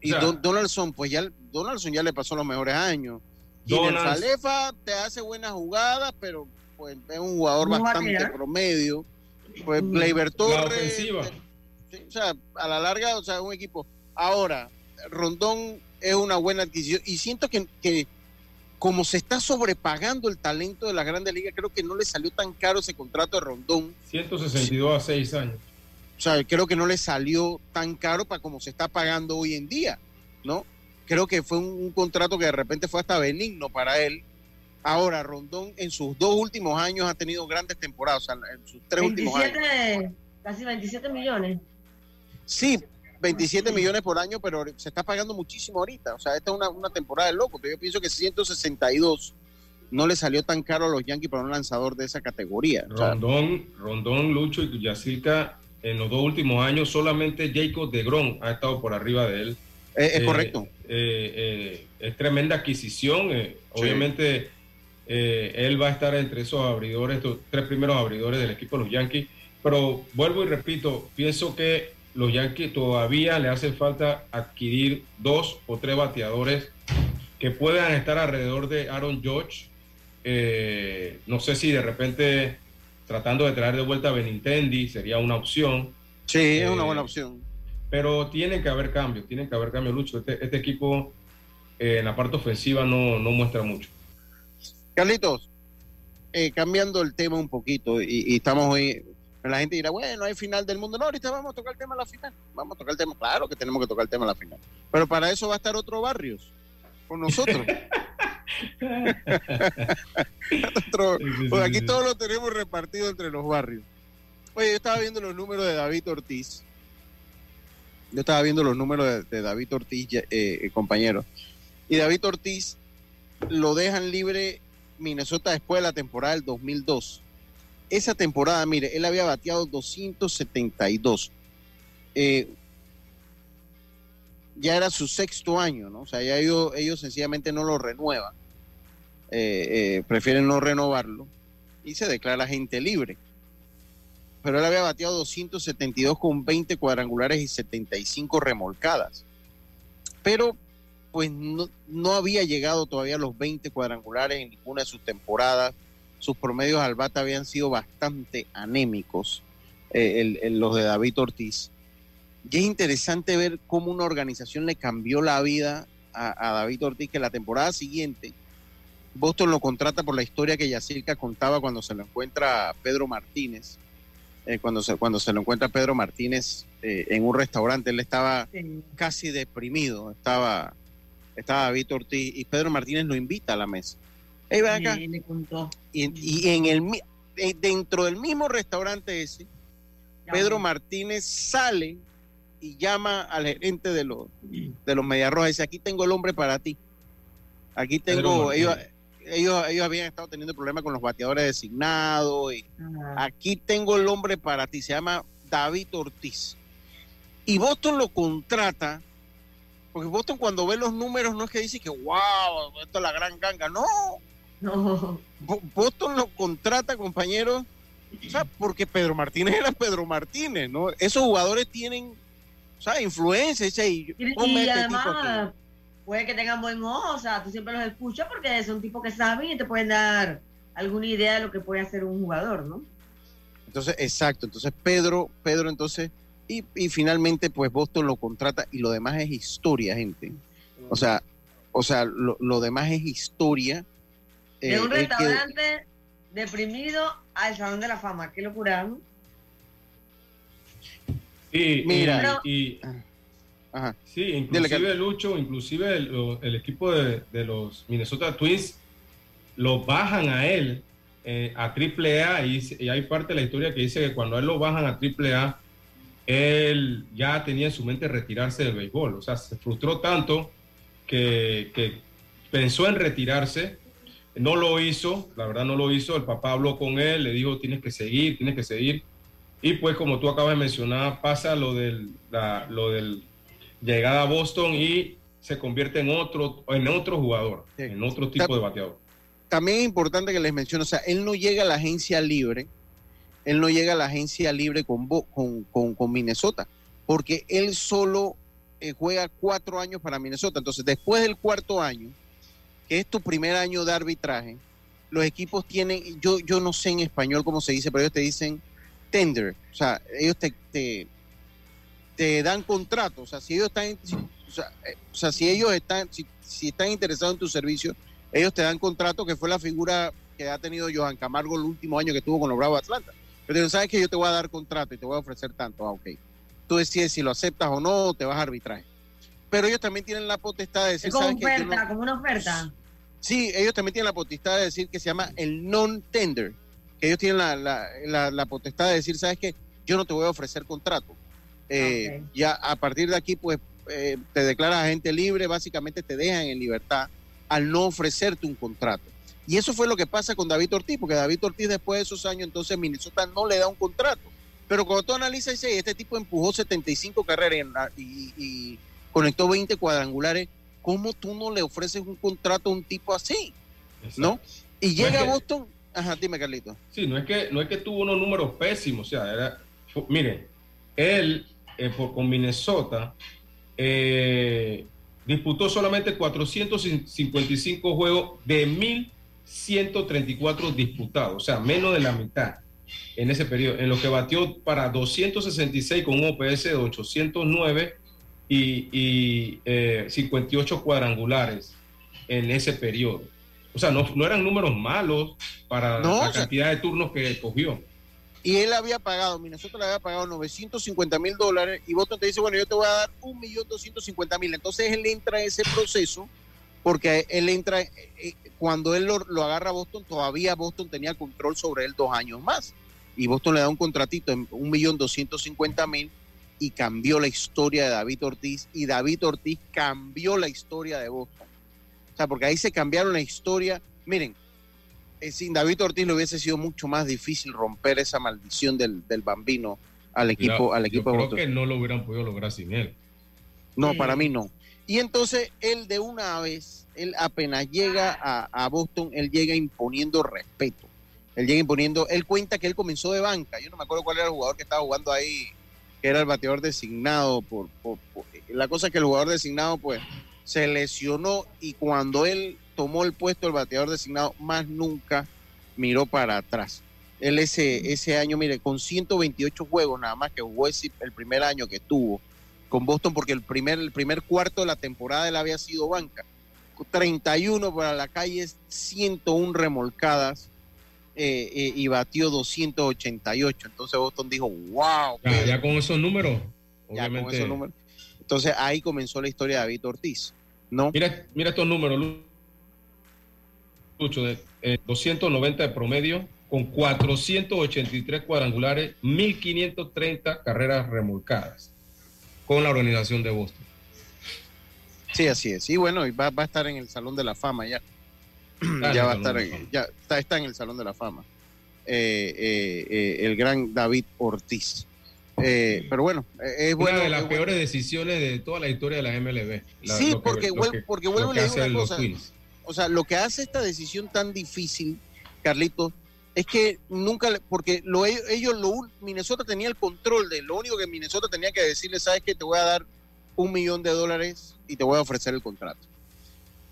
Y, Donaldson, pues ya Donaldson ya le pasó los mejores años. Y el Falefa te hace buenas jugadas, pero pues es un jugador bastante promedio. Pues Gleyber Torres. o sea, a la larga, o sea, un equipo. Ahora, Rondón es una buena adquisición y siento que, que como se está sobrepagando el talento de la Grandes Ligas, creo que no le salió tan caro ese contrato de Rondón. 162 a 6 años. O sea, creo que no le salió tan caro para como se está pagando hoy en día, ¿no? Creo que fue un, contrato que de repente fue hasta benigno para él. Ahora, Rondón en sus dos últimos años ha tenido grandes temporadas, o sea, en sus tres últimos años. Casi 27 millones. Sí, 27 millones por año, pero se está pagando muchísimo ahorita. O sea, esta es una, temporada de loco. Yo pienso que 162 no le salió tan caro a los Yankees para un lanzador de esa categoría. Rondón, Rondón, Lucho y Yacirca, en los dos últimos años solamente Jacob de Gron ha estado por arriba de él. Eh, es correcto. Eh, eh, es tremenda adquisición. Obviamente él va a estar entre esos abridores, estos tres primeros abridores del equipo de los Yankees. Pero vuelvo y repito, pienso que los Yankees todavía le hace falta adquirir dos o tres bateadores que puedan estar alrededor de Aaron George. Eh, no sé si de repente tratando de traer de vuelta a Benintendi sería una opción. Sí, es una eh, buena opción. Pero tienen que haber cambios, tienen que haber cambios, Lucho. Este, este equipo eh, en la parte ofensiva no, muestra mucho. Carlitos, cambiando el tema un poquito, y, y estamos hoy la gente dirá, bueno, hay final del mundo. No, ahorita vamos a tocar el tema a la final. Vamos a tocar el tema. Claro que tenemos que tocar el tema a la final. Pero para eso va a estar otro Barrios con nosotros. pues aquí todos lo tenemos repartido entre los barrios. Oye, yo estaba viendo los números de David Ortiz. Yo estaba viendo los números de, David Ortiz, eh, eh, compañero. Y David Ortiz lo dejan libre Minnesota después de la temporada del 2002 esa temporada, mire, él había bateado 272. Eh, ya era su sexto año, ¿no? O sea, ya ellos, ellos sencillamente no lo renuevan. Eh, eh, prefieren no renovarlo y se declara gente libre. Pero él había bateado 272 con 20 cuadrangulares y 75 remolcadas. Pero pues no, no había llegado todavía a los 20 cuadrangulares en ninguna de sus temporadas sus promedios al bata habían sido bastante anémicos, eh, los de David Ortiz. Y es interesante ver cómo una organización le cambió la vida a, David Ortiz, que la temporada siguiente Boston lo contrata por la historia que Yacirca contaba cuando se lo encuentra Pedro Martínez. Eh, cuando, se, cuando se lo encuentra Pedro Martínez eh, en un restaurante, él estaba casi deprimido, estaba, estaba David Ortiz y Pedro Martínez lo invita a la mesa. Y, en el eh, dentro del mismo restaurante ese, Pedro Martínez sale y llama al gerente de los de los Mediarrojas y dice, aquí tengo el hombre para ti. Aquí tengo, ellos, ellos, ellos habían estado teniendo problemas con los bateadores designados y aquí tengo el hombre para ti, se llama David Ortiz. Y Boston lo contrata, porque Boston cuando ve los números no es que dice que wow, esto es la gran ganga, no, no. Boston lo contrata, compañero, o sea, porque Pedro Martínez era Pedro Martínez, ¿no? Esos jugadores tienen, o sea, influencia. Y, y, este además, puede que tengan buen ojo, o sea, tú siempre los escuchas porque son tipos que saben y te pueden dar alguna idea de lo que puede hacer un jugador, ¿no? Entonces, exacto. Entonces, Pedro, Pedro, entonces, y, y finalmente, pues Boston lo contrata y lo demás es historia, gente. O sea, o sea, lo, lo demás es historia de un eh, restaurante deprimido al Salón de la Fama. Qué locura. Sí, mira. Y, Sí, inclusive Lucho, inclusive el, equipo de, los Minnesota Twins lo bajan a él eh, a Triple A y, hay parte de la historia que dice que cuando a él lo bajan a Triple A, él ya tenía en su mente retirarse del béisbol. O sea, se frustró tanto que, que pensó en retirarse no lo hizo, la verdad no lo hizo. El papá habló con él, le dijo, tienes que seguir, tienes que seguir. Y pues como tú acabas de mencionar, pasa lo del, lo del llegada a Boston y se convierte en otro, en otro jugador, en otro tipo de bateador. también es importante que les mencione, o sea, él no llega a la agencia libre, él no llega a la agencia libre con, con, con, Minnesota, porque él solo eh, juega cuatro años para Minnesota. Entonces, después del cuarto año, que es tu primer año de arbitraje, los equipos tienen, yo, yo no sé en español cómo se dice, pero ellos te dicen tender, o sea, ellos te, te, dan contrato, o sea, si ellos están, o sea, eh, o sea si ellos están, si, si están interesados en tu servicio, ellos te dan contrato, que fue la figura que ha tenido Johan Camargo el último año que tuvo con los Bravos Atlanta. Pero sabes que yo te voy a dar contrato y te voy a ofrecer tanto, ah, ok. Tú decides si lo aceptas o no, te vas a arbitraje. Pero ellos también tienen la potestad de decir, como oferta, como una oferta. Sí, ellos también tienen la potestad de decir que se llama el non-tender, que ellos tienen la, potestad de decir, sabes que yo no te voy a ofrecer contrato. Eh, ya a partir de aquí, pues eh, te declaras agente libre, básicamente te dejan en libertad al no ofrecerte un contrato. Y eso fue lo que pasa con David Ortiz, porque David Ortiz después de esos años, entonces Minnesota no le da un contrato. Pero cuando tú analizas, dices, este tipo empujó 75 carreras y, conectó 20 cuadrangulares, ¿cómo tú no le ofreces un contrato a un tipo así? ¿No? Y llega a Boston, ajá, dime Carlito. Sí, no es que, no es que tuvo unos números pésimos, o sea, era, mire, él eh, con Minnesota eh, disputó solamente 455 juegos de 1.134 disputados, o sea, menos de la mitad en ese periodo, en lo que batió para 266 con un OPS de 809 y, 58 eh, cuadrangulares en ese periodo. O sea, no, no eran números malos para la cantidad de turnos que cogió y él había pagado, Minnesota le había pagado 950 mil dólares y Boston te dice, bueno, yo te voy a dar 1.250.000. Entonces él entra en ese proceso porque él entra, eh, eh, cuando él lo, agarra a Boston, todavía Boston tenía control sobre él dos años más. Y Boston le da un contratito en 1.250.000 y cambió la historia de David Ortiz y David Ortiz cambió la historia de Boston. O sea, porque ahí se cambiaron la historia. Miren, eh, sin David Ortiz le hubiese sido mucho más difícil romper esa maldición del, bambino al equipo, al equipo yo creo que no lo hubieran podido lograr sin él. No, para mí no. Y entonces él de una vez, él apenas llega a, Boston, él llega imponiendo respeto. Él llega imponiendo, él cuenta que él comenzó de banca. Yo no me acuerdo cuál era el jugador que estaba jugando ahí, que era el bateador designado. por, la cosa es que el jugador designado, pues, se lesionó y cuando él tomó el puesto del bateador designado, más nunca miró para atrás. Él ese, ese año, mire, con 128 juegos nada más que jugó ese, el primer año que tuvo con Boston, porque el primer, el primer cuarto de la temporada él había sido banca. 31 para la calle, 101 remolcadas eh, eh, y batió 288. Entonces Boston dijo, wow. Ya, con esos números. Ya con esos números. Entonces ahí comenzó la historia de David Ortiz. ¿no? Mira, mira estos números, Lucho, de 290 eh, de promedio, con 483 cuadrangulares, 1530 carreras remolcadas con la organización de Boston. Sí, así es. Y bueno, va, va a estar en el Salón de la Fama ya. Ya va a estar, ya está, está, en el Salón de la Fama. Eh, eh, el gran David Ortiz. pero bueno, es una de las peores decisiones de toda la historia de la MLB. sí, porque, porque vuelvo a leer una cosa o sea, lo que hace esta decisión tan difícil, Carlito, es que nunca, porque lo, ellos, lo, Minnesota tenía el control de, lo único que Minnesota tenía que decirle, sabes que te voy a dar un millón de dólares y te voy a ofrecer el contrato.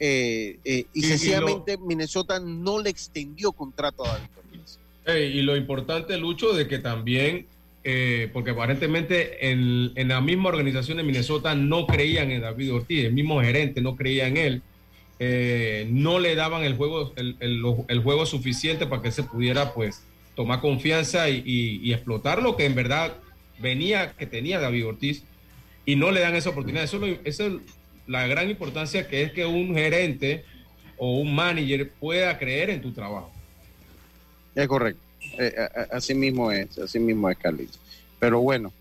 Eh, eh, y, sencillamente Minnesota no le extendió contrato a David Ortiz. y lo importante, Lucho, de que también, eh, porque aparentemente en, en, la misma organización de Minnesota no creían en David Ortiz, el mismo gerente no creía en él. No le daban el juego, el, juego suficiente para que se pudiera pues tomar confianza y, explotar lo que en verdad venía, que tenía David Ortiz, y no le dan esa oportunidad. Eso, es la gran importancia que es que un gerente o un manager pueda creer en tu trabajo. Es correcto. Eh, eh, así mismo es, así mismo es, Carlitos. Pero bueno,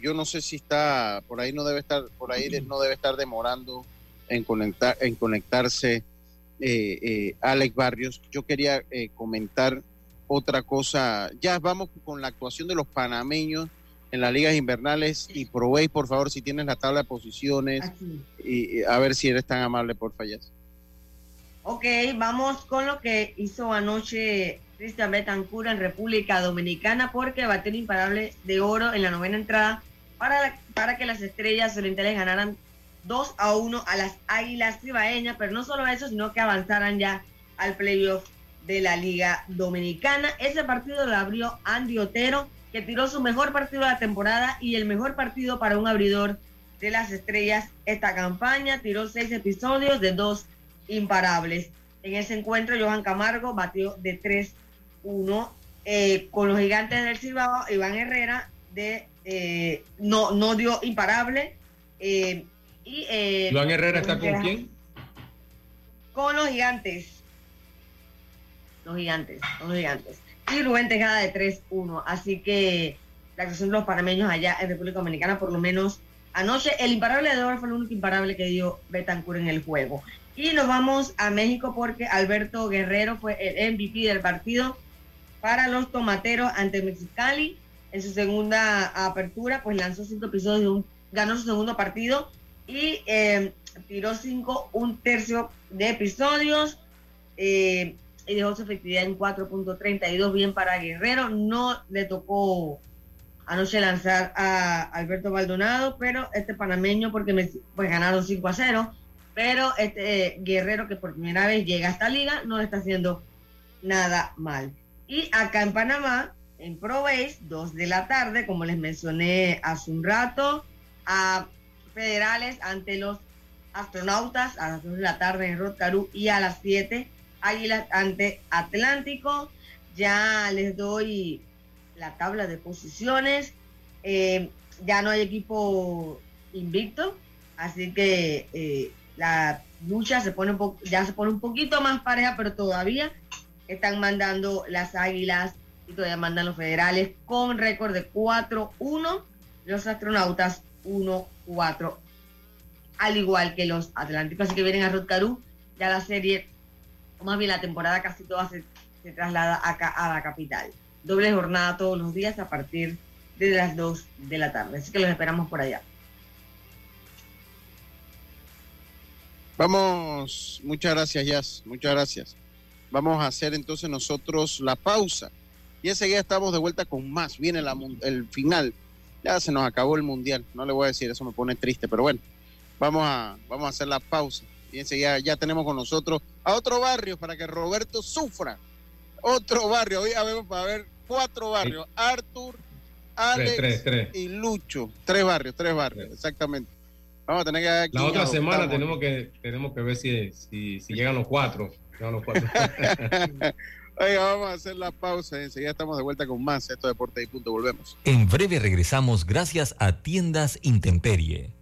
yo no sé si está, por ahí no debe estar, por ahí no debe estar demorando en, conectar, en conectarse eh, eh, Alex Barrios. Yo quería eh, comentar otra cosa. Ya vamos con la actuación de los panameños en las ligas invernales y probéis, por favor, si tienes la tabla de posiciones y, a ver si eres tan amable, por fallas. Ok, vamos con lo que hizo anoche Cristian Betancur en República Dominicana porque batió un imparable de oro en la novena entrada para, para que las estrellas orientales ganaran 2 a 1 a las Águilas Cibaeñas, pero no solo eso, sino que avanzaran ya al playoff de la Liga Dominicana. Ese partido lo abrió Andy Otero, que tiró su mejor partido de la temporada y el mejor partido para un abridor de las estrellas esta campaña. Tiró seis episodios de dos imparables. En ese encuentro, Johan Camargo batió de 3-1 eh, con los gigantes del Cibao. Iván Herrera de, eh, no, no dio imparable. Eh, y, Iván Herrera está con quién? Con los gigantes. Los gigantes, los gigantes. Y Rubén Tejada de 3-1. Así que la actuación de los panameños allá en República Dominicana, por lo menos anoche, el imparable de oro fue el único imparable que dio Betancourt en el juego. Y nos vamos a México porque Alberto Guerrero fue el MVP del partido para los tomateros ante Mexicali. En su segunda apertura, pues lanzó cinco episodios, un, ganó su segundo partido y eh, tiró cinco, un tercio de episodios. Eh, y dejó su efectividad en 4.32 bien para Guerrero. No le tocó anoche lanzar a Alberto Maldonado, pero este panameño, porque me, pues ganaron 5 a 0, pero este Guerrero que por primera vez llega a esta liga no está haciendo nada mal. Y acá en Panamá, en Pro Base, 2 de la tarde, como les mencioné hace un rato, a federales ante los astronautas a las 2 de la tarde en Rotcarú y a las 7 Águilas ante Atlántico. Ya les doy la tabla de posiciones. Eh, ya no hay equipo invicto, así que eh, la lucha se pone un ya se pone un poquito más pareja, pero todavía están mandando las Águilas y todavía mandan los federales con récord de 4-1, los astronautas 1-4, al igual que los Atlánticos. Así que vienen a Rotcarú, ya la serie más bien la temporada casi toda se, traslada acá a la capital. Doble jornada todos los días a partir de las 2 de la tarde. Así que los esperamos por allá. Vamos, muchas gracias, Jazz, muchas gracias. Vamos a hacer entonces nosotros la pausa y enseguida estamos de vuelta con más. Viene el final. Ya se nos acabó el mundial. No le voy a decir, eso me pone triste, pero bueno, vamos a, vamos a hacer la pausa Fíjense, ya, ya tenemos con nosotros a otro barrio para que Roberto sufra. Otro barrio, hoy a ver, a ver cuatro barrios. Arthur, Alex y Lucho. Tres barrios, tres barrios, exactamente. Vamos a tener que... Aquí La otra semana tenemos que, tenemos que ver si, si, llegan los cuatro. Llegan los cuatro. Oiga, vamos a hacer la pausa. Enseguida estamos de vuelta con más. Esto Deporte y Punto. Volvemos. En breve regresamos gracias a Tiendas Intemperie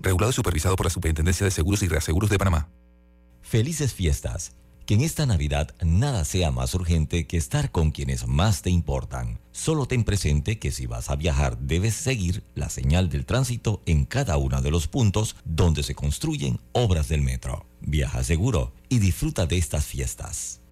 regulado y supervisado por la Superintendencia de Seguros y Reaseguros de Panamá. Felices fiestas. Que en esta Navidad nada sea más urgente que estar con quienes más te importan. Solo ten presente que si vas a viajar debes seguir la señal del tránsito en cada uno de los puntos donde se construyen obras del metro. Viaja seguro y disfruta de estas fiestas.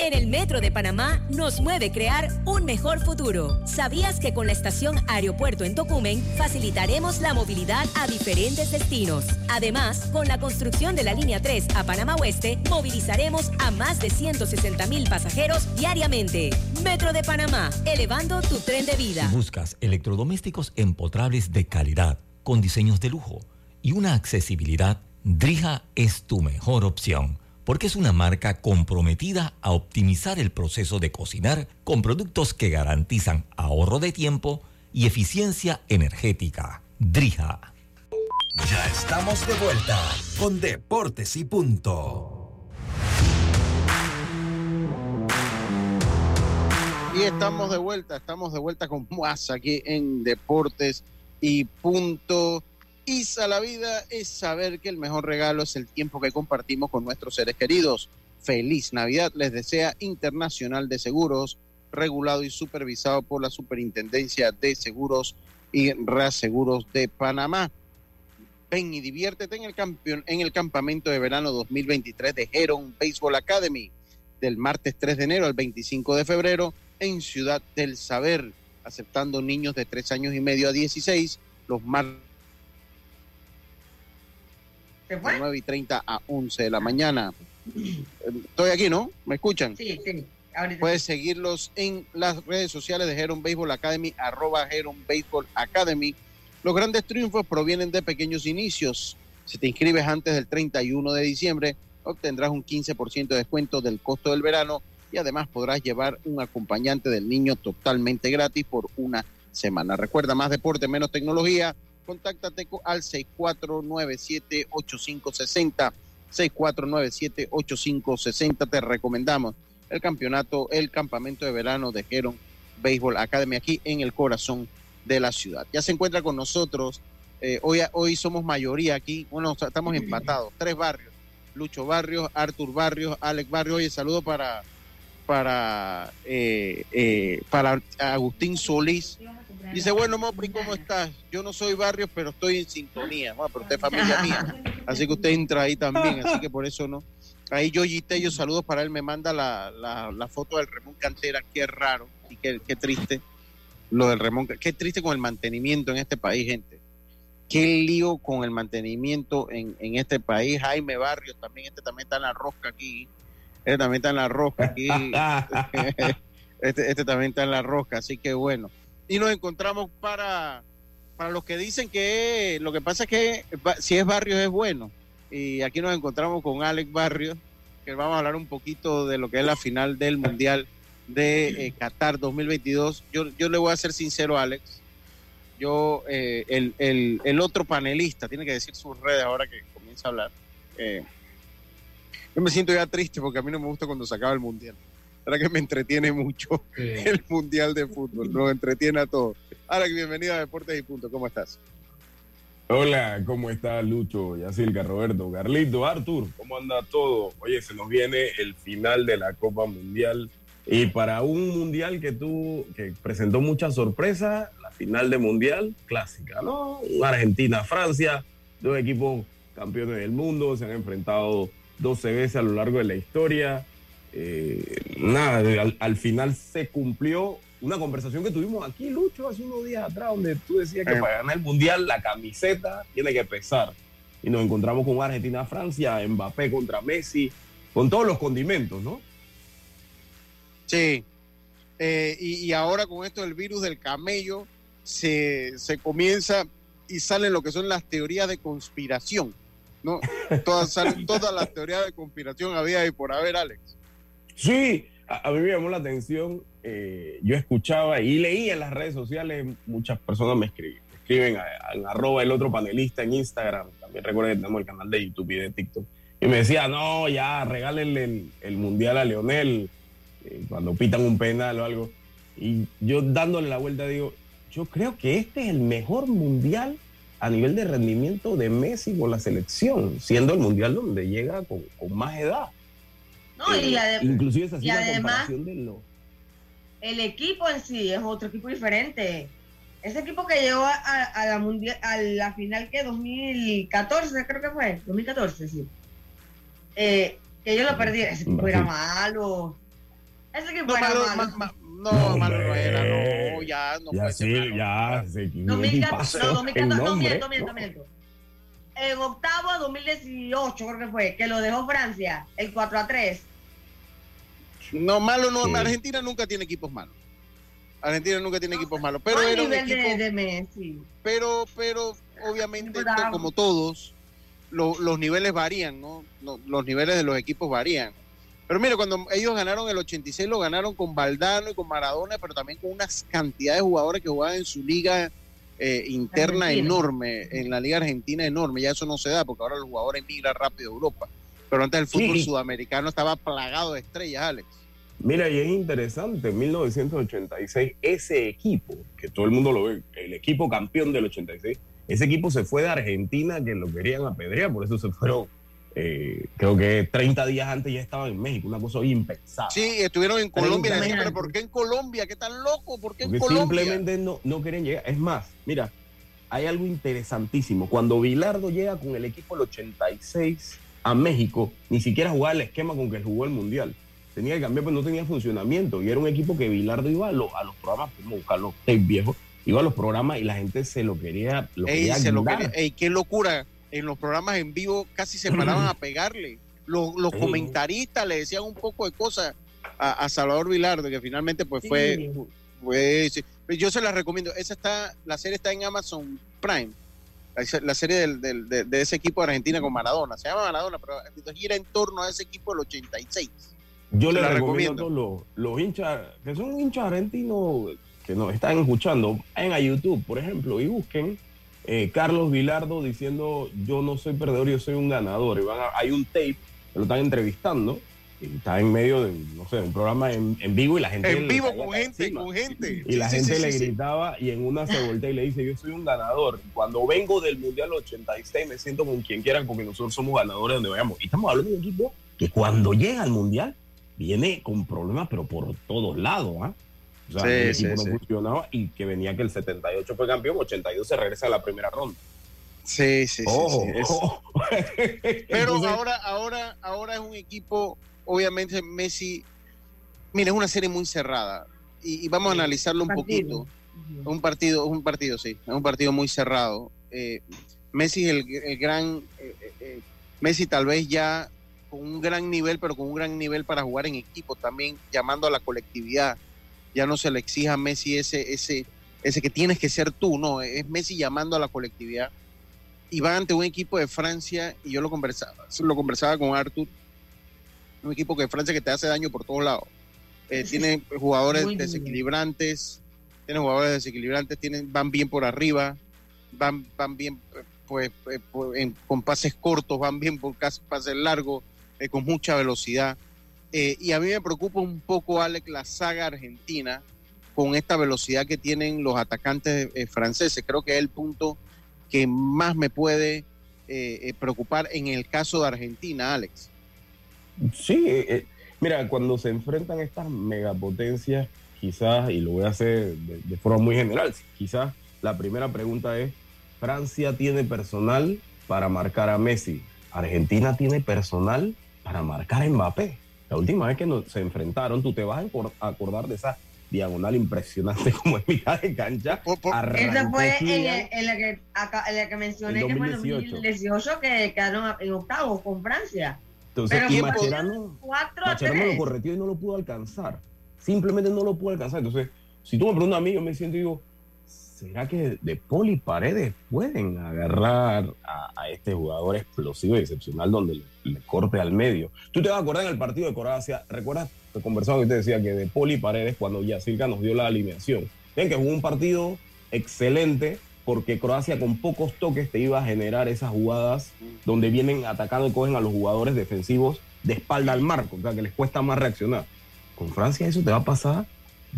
En el Metro de Panamá nos mueve crear un mejor futuro. ¿Sabías que con la estación Aeropuerto en Tocumen facilitaremos la movilidad a diferentes destinos? Además, con la construcción de la línea 3 a Panamá Oeste, movilizaremos a más de 160 mil pasajeros diariamente. Metro de Panamá, elevando tu tren de vida. Buscas electrodomésticos empotrables de calidad, con diseños de lujo y una accesibilidad, Drija es tu mejor opción porque es una marca comprometida a optimizar el proceso de cocinar con productos que garantizan ahorro de tiempo y eficiencia energética. Drija. Ya estamos de vuelta con Deportes y Punto. Y estamos de vuelta, estamos de vuelta con más aquí en Deportes y Punto. Isa la vida es saber que el mejor regalo es el tiempo que compartimos con nuestros seres queridos. Feliz Navidad les desea Internacional de Seguros, regulado y supervisado por la Superintendencia de Seguros y Reaseguros de Panamá. Ven y diviértete en el, campeón, en el campamento de verano 2023 de Heron Baseball Academy, del martes 3 de enero al 25 de febrero en Ciudad del Saber, aceptando niños de 3 años y medio a 16, los martes de 9 y 30 a 11 de la mañana. Estoy aquí, ¿no? ¿Me escuchan? Sí, sí. Ahorita. Puedes seguirlos en las redes sociales de Heron Baseball Academy, arroba Heron Baseball Academy. Los grandes triunfos provienen de pequeños inicios. Si te inscribes antes del 31 de diciembre, obtendrás un 15% de descuento del costo del verano y además podrás llevar un acompañante del niño totalmente gratis por una semana. Recuerda, más deporte, menos tecnología. Contáctate al 6497-8560. 6497-8560. Te recomendamos el campeonato, el campamento de verano de Heron Baseball Academy aquí en el corazón de la ciudad. Ya se encuentra con nosotros. Eh, hoy, hoy somos mayoría aquí. Bueno, estamos empatados. Tres barrios. Lucho Barrios, Artur Barrios, Alex Barrios. Oye, saludo para para eh, eh, para Agustín Solís. Dice, bueno, Mopri, ¿cómo estás? Yo no soy Barrios, pero estoy en sintonía. Bueno, pero usted es familia mía. Así que usted entra ahí también. Así que por eso no. Ahí yo yo saludos para él. Me manda la, la, la foto del Remón Cantera. Qué raro y qué, qué triste lo del Remón. Qué triste con el mantenimiento en este país, gente. Qué lío con el mantenimiento en, en este país. Jaime Barrios también. Este también está en la rosca aquí. Este también está en la rosca aquí. este, este también está en la rosca. Así que bueno. Y nos encontramos para, para los que dicen que lo que pasa es que si es Barrios es bueno. Y aquí nos encontramos con Alex Barrios, que vamos a hablar un poquito de lo que es la final del Mundial de eh, Qatar 2022. Yo, yo le voy a ser sincero, Alex. Yo, eh, el, el, otro panelista, tiene que decir sus redes ahora que comienza a hablar. Eh, yo me siento ya triste porque a mí no me gusta cuando se acaba el Mundial. Verdad que me entretiene mucho sí. el Mundial de Fútbol, nos entretiene a todos. Alex, bienvenido a Deportes y Punto, ¿cómo estás? Hola, ¿cómo está Lucho, Yacilca, Roberto, Carlito, Artur? ¿Cómo anda todo? Oye, se nos viene el final de la Copa Mundial y para un Mundial que tuvo, que presentó muchas sorpresas, la final de Mundial clásica, ¿no? Argentina, Francia, dos equipos campeones del mundo, se han enfrentado 12 veces a lo largo de la historia. Eh, nada, al, al, final se cumplió una conversación que tuvimos aquí, Lucho, hace unos días atrás, donde tú decías que eh. para ganar el Mundial la camiseta tiene que pesar. Y nos encontramos con Argentina-Francia, Mbappé contra Messi, con todos los condimentos, ¿no? Sí. Eh, y, y, ahora con esto del virus del camello, se, se comienza y salen lo que son las teorías de conspiración. ¿no? Todas, salen, todas las teorías de conspiración había y por haber, Alex. Sí, a, a mí me llamó la atención. Eh, yo escuchaba y leía en las redes sociales, muchas personas me escriben, me escriben en arroba el otro panelista en Instagram. También recuerden que tenemos el canal de YouTube y de TikTok. Y me decía, no, ya, regálenle el, mundial a Leonel eh, cuando pitan un penal o algo. Y yo dándole la vuelta digo, yo creo que este es el mejor mundial a nivel de rendimiento de Messi con la selección, siendo el mundial donde llega con más edad. No, y, Eh, ade- inclusive es así y la además, de lo el equipo en sí es otro equipo diferente. Ese equipo que llegó a, a- a la mundial, a la final que 2014 creo que fue, 2014 sí. Eh, que ellos lo perdieron, ese equipo era Sí. malo. Ese equipo No, era malo, malo. ma- ma- no, malo no era, no, ya no ya puede sí, malo. ya se un 2014, equipazo no, 2014, en no, miento, miento, ¿no? miento. En octavo 2018 creo que fue, que lo dejó Francia, el 4 a 3. No, malo no, Sí. Argentina nunca tiene equipos malos. Argentina nunca tiene equipos malos, pero no a era un nivel equipo, de, de Messi. pero, pero obviamente como todos, lo- los niveles varían, ¿no? Lo- Los niveles de los equipos varían. Pero mira, cuando ellos ganaron el 86, lo ganaron con Valdano y con Maradona, pero también con unas cantidades de jugadores que jugaban en su liga eh, interna Argentina. enorme, en la liga argentina enorme. Ya eso no se da, porque ahora los jugadores migran rápido a Europa. Pero antes el fútbol Sí. sudamericano estaba plagado de estrellas, Alex. Mira, y es interesante, en 1986, ese equipo, que todo el mundo lo ve, el equipo campeón del 86, ese equipo se fue de Argentina, que lo querían apedrear, por eso se fueron, eh, creo que 30 días antes ya estaban en México, una cosa hoy impensable. Sí, estuvieron en Colombia. Años. pero ¿por qué en Colombia? ¿Qué tan loco? ¿Por qué en Porque Colombia? simplemente no, no querían llegar. Es más, mira, hay algo interesantísimo. Cuando Bilardo llega con el equipo del 86 a México, ni siquiera jugaba el esquema con que jugó el Mundial. Tenía que cambiar, pues no tenía funcionamiento. Y era un equipo que Bilardo iba a, los- a los programas, como buscar los tapes viejos, iba a los programas y la gente se lo quería. Lo Ey, quería se lo quería- ey, qué locura. En los programas en vivo casi se paraban a pegarle. Los, comentaristas le decían un poco de cosas a, a Salvador Vilardo, que finalmente pues Sí. fue, fue sí. Yo se la recomiendo. Esa está, la serie está en Amazon Prime. La, la serie del- del- de, de ese equipo de Argentina con Maradona. Se llama Maradona, pero gira en torno a ese equipo del 86. Yo Se le la recomiendo, recomiendo. a todos los, los hinchas, que son hinchas argentinos que nos están escuchando, vayan a YouTube, por ejemplo, y busquen eh, Carlos Vilardo diciendo yo no soy perdedor, yo soy un ganador. Y van a- hay un tape, que lo están entrevistando, y está en medio de, no sé, un programa en, en vivo y la gente... En vivo con gente, encima. con gente. Y la Sí, gente sí, le sí. gritaba y en una se voltea y le dice, yo soy un ganador. Cuando vengo del Mundial 86 me siento con quien quieran porque nosotros somos ganadores donde vayamos. Y estamos hablando de un equipo que cuando llega al Mundial viene con problemas, pero por todos lados. ¿ah? O sea, Sí, el sí, equipo no sí. funcionaba y que venía que el 78 fue campeón, 82 se regresa a la primera ronda. Sí, sí, sí. Pero Entonces, ahora, ahora, ahora es un equipo, obviamente Messi, mira, es una serie muy cerrada y, y vamos a analizarlo un Partido. poquito. Es un partido, es un partido, sí, es un partido muy cerrado. Eh, Messi es el, el gran, eh, eh, eh, Messi tal vez ya con un gran nivel, pero con un gran nivel para jugar en equipo, también llamando a la colectividad. Ya no se le exija a Messi ese, ese, ese que tienes que ser tú, no, es Messi llamando a la colectividad y va ante un equipo de Francia, y yo lo conversaba, lo conversaba con Arthur, un equipo que Francia que te hace daño por todos lados. Eh, tiene jugadores desequilibrantes, tiene jugadores desequilibrantes, tienen, van bien por arriba, van, van bien eh, pues, eh, pues, en- con pases cortos, van bien por pases largos, eh, con mucha velocidad. Eh, y a mí me preocupa un poco, Alex, la saga argentina con esta velocidad que tienen los atacantes eh, franceses. Creo que es el punto que más me puede preocupar en el caso de Argentina, Alex. Sí, mira, cuando se enfrentan estas megapotencias, quizás, y lo voy a hacer de, de forma muy general, quizás la primera pregunta es, ¿Francia tiene personal para marcar a Messi? ¿Argentina tiene personal para marcar a Mbappé? La última vez que nos, se enfrentaron, tú te vas a acor- a acordar de esa diagonal impresionante como en mitad de cancha. Esa fue en, la que, acá- en la que mencioné En que fue en 2018. 2018 que quedaron en octavos con Francia. Entonces, Pero y fue Mascherano... 4 a Macherano lo 3. correteó y no lo pudo alcanzar. Simplemente no lo pudo alcanzar. Entonces, si tú me preguntas a mí, yo me siento y digo, ¿será que de Poli Paredes pueden agarrar a, a este jugador explosivo y excepcional donde le, le corte al medio? Tú te vas a acordar en el partido de Croacia, ¿recuerdas que conversamos y te decía que de Poli Paredes, cuando Yacirca nos dio la alineación, ven que jugó un partido excelente porque Croacia con pocos toques te iba a generar esas jugadas donde vienen atacando y cogen a los jugadores defensivos de espalda al marco, o sea, que les cuesta más reaccionar. Con Francia eso te va a pasar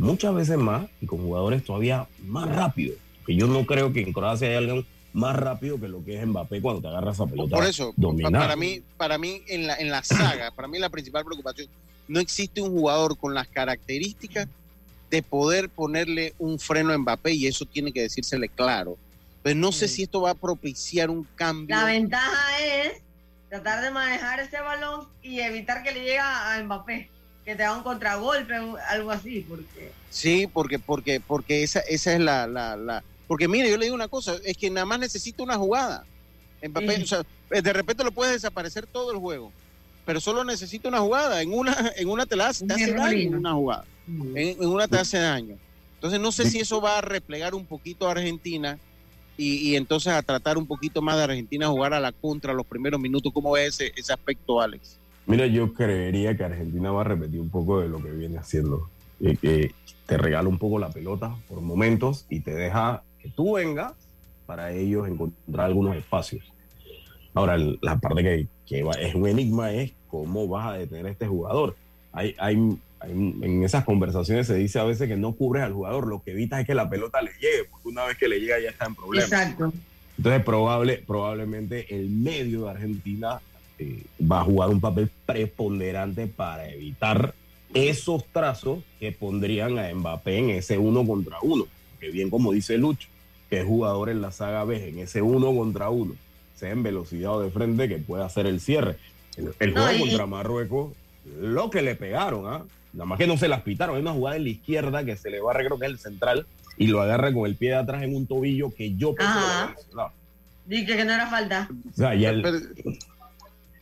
muchas veces más y con jugadores todavía más rápidos. Que yo no creo que en Croacia haya alguien más rápido que lo que es Mbappé cuando te agarras esa pelota. Por eso, dominada. para mí, para mí en la, en la saga, para mí la principal preocupación, no existe un jugador con las características de poder ponerle un freno a Mbappé y eso tiene que decírsele claro. Pero no sé si esto va a propiciar un cambio. La ventaja es tratar de manejar ese balón y evitar que le llegue a Mbappé, que te haga un contragolpe, algo así, porque... Sí, porque, porque, porque esa, esa es la, la, la... Porque mire, yo le digo una cosa, es que nada más necesita una jugada. Mbappé, Sí. o sea, de repente lo puede desaparecer todo el juego, pero solo necesita una jugada. En una, en una te, la hace, te Un hace daño una jugada. En, en una te hace daño. Entonces no sé si eso va a replegar un poquito a Argentina y, y entonces a tratar un poquito más de Argentina a jugar a la contra los primeros minutos. ¿Cómo ves ese, ese aspecto, Alex? Mira, yo creería que Argentina va a repetir un poco de lo que viene haciendo. Y que te regala un poco la pelota por momentos y te deja que tú vengas para ellos encontrar algunos espacios. Ahora, la parte que, que va- es un enigma es cómo vas a detener a este jugador. Hay, hay, hay- en esas conversaciones se dice a veces que no cubres al jugador, lo que evitas es que la pelota le llegue, porque una vez que le llega ya está en problemas. Exacto. Entonces, probable, probablemente el medio de Argentina eh, va a jugar un papel preponderante para evitar esos trazos que pondrían a Mbappé en ese uno contra uno. Que bien como dice Lucho, que es jugador en la saga B, en ese uno contra uno, sea en velocidad o de frente, que pueda hacer el cierre. El, el No, juego y- contra Marruecos, lo que le pegaron, ¿ah? Nada más que no se las pitaron. Hay una jugada en la izquierda que se le barre, creo que es el central, y lo agarra con el pie de atrás en un tobillo que yo pensé que mencionado. Dije que no era falta. O sea, ya el- Pero-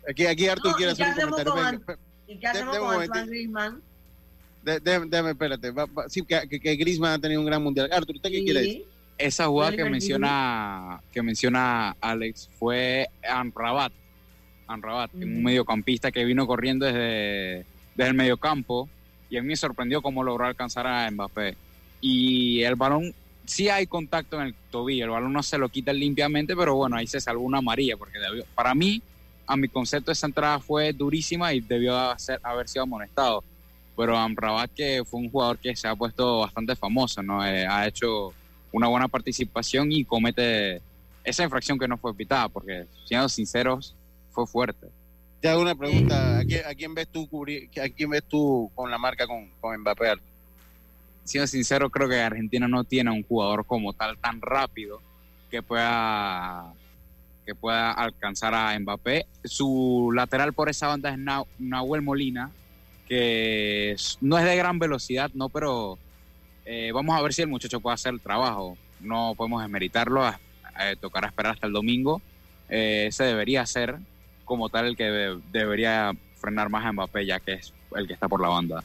aquí, aquí Arthur No, quiere ¿y qué hacer un comentario. con ¿Y qué hacemos de con. Antoine Griezmann? Déjame, espérate. Va- va- sí, que, que, que Griezmann ha tenido un gran mundial. Arthur, ¿usted qué quiere decir? Esa jugada que menciona, que menciona Alex fue Amrabat. Amrabat, un mediocampista que vino corriendo desde, desde el mediocampo y a mí me sorprendió cómo logró alcanzar a Mbappé. Y el balón, sí hay contacto en el tobillo, el balón no se lo quita limpiamente, pero bueno, ahí se salvó una amarilla, porque debió- para mí, a mi concepto, esa entrada fue durísima y debió hacer- haber sido amonestado. Pero Amrabat, que fue un jugador que se ha puesto bastante famoso, ¿no? Eh, ha hecho una buena participación y comete esa infracción que no fue pitada, porque siendo sinceros, fue fuerte. Te hago una pregunta. ¿A quién, a quién ves tú cubrir, a quién ves tú con la marca con, con Mbappé? Siendo sincero, creo que Argentina no tiene un jugador como tal tan rápido que pueda que pueda alcanzar a Mbappé. Su lateral por esa banda es Na- Nahuel Molina, que no es de gran velocidad, no, pero eh, vamos a ver si el muchacho puede hacer el trabajo. No podemos desmeritarlo, a- a- tocará esperar hasta el domingo. Eh, ese debería ser como tal el que de- debería frenar más a Mbappé, ya que es el que está por la banda.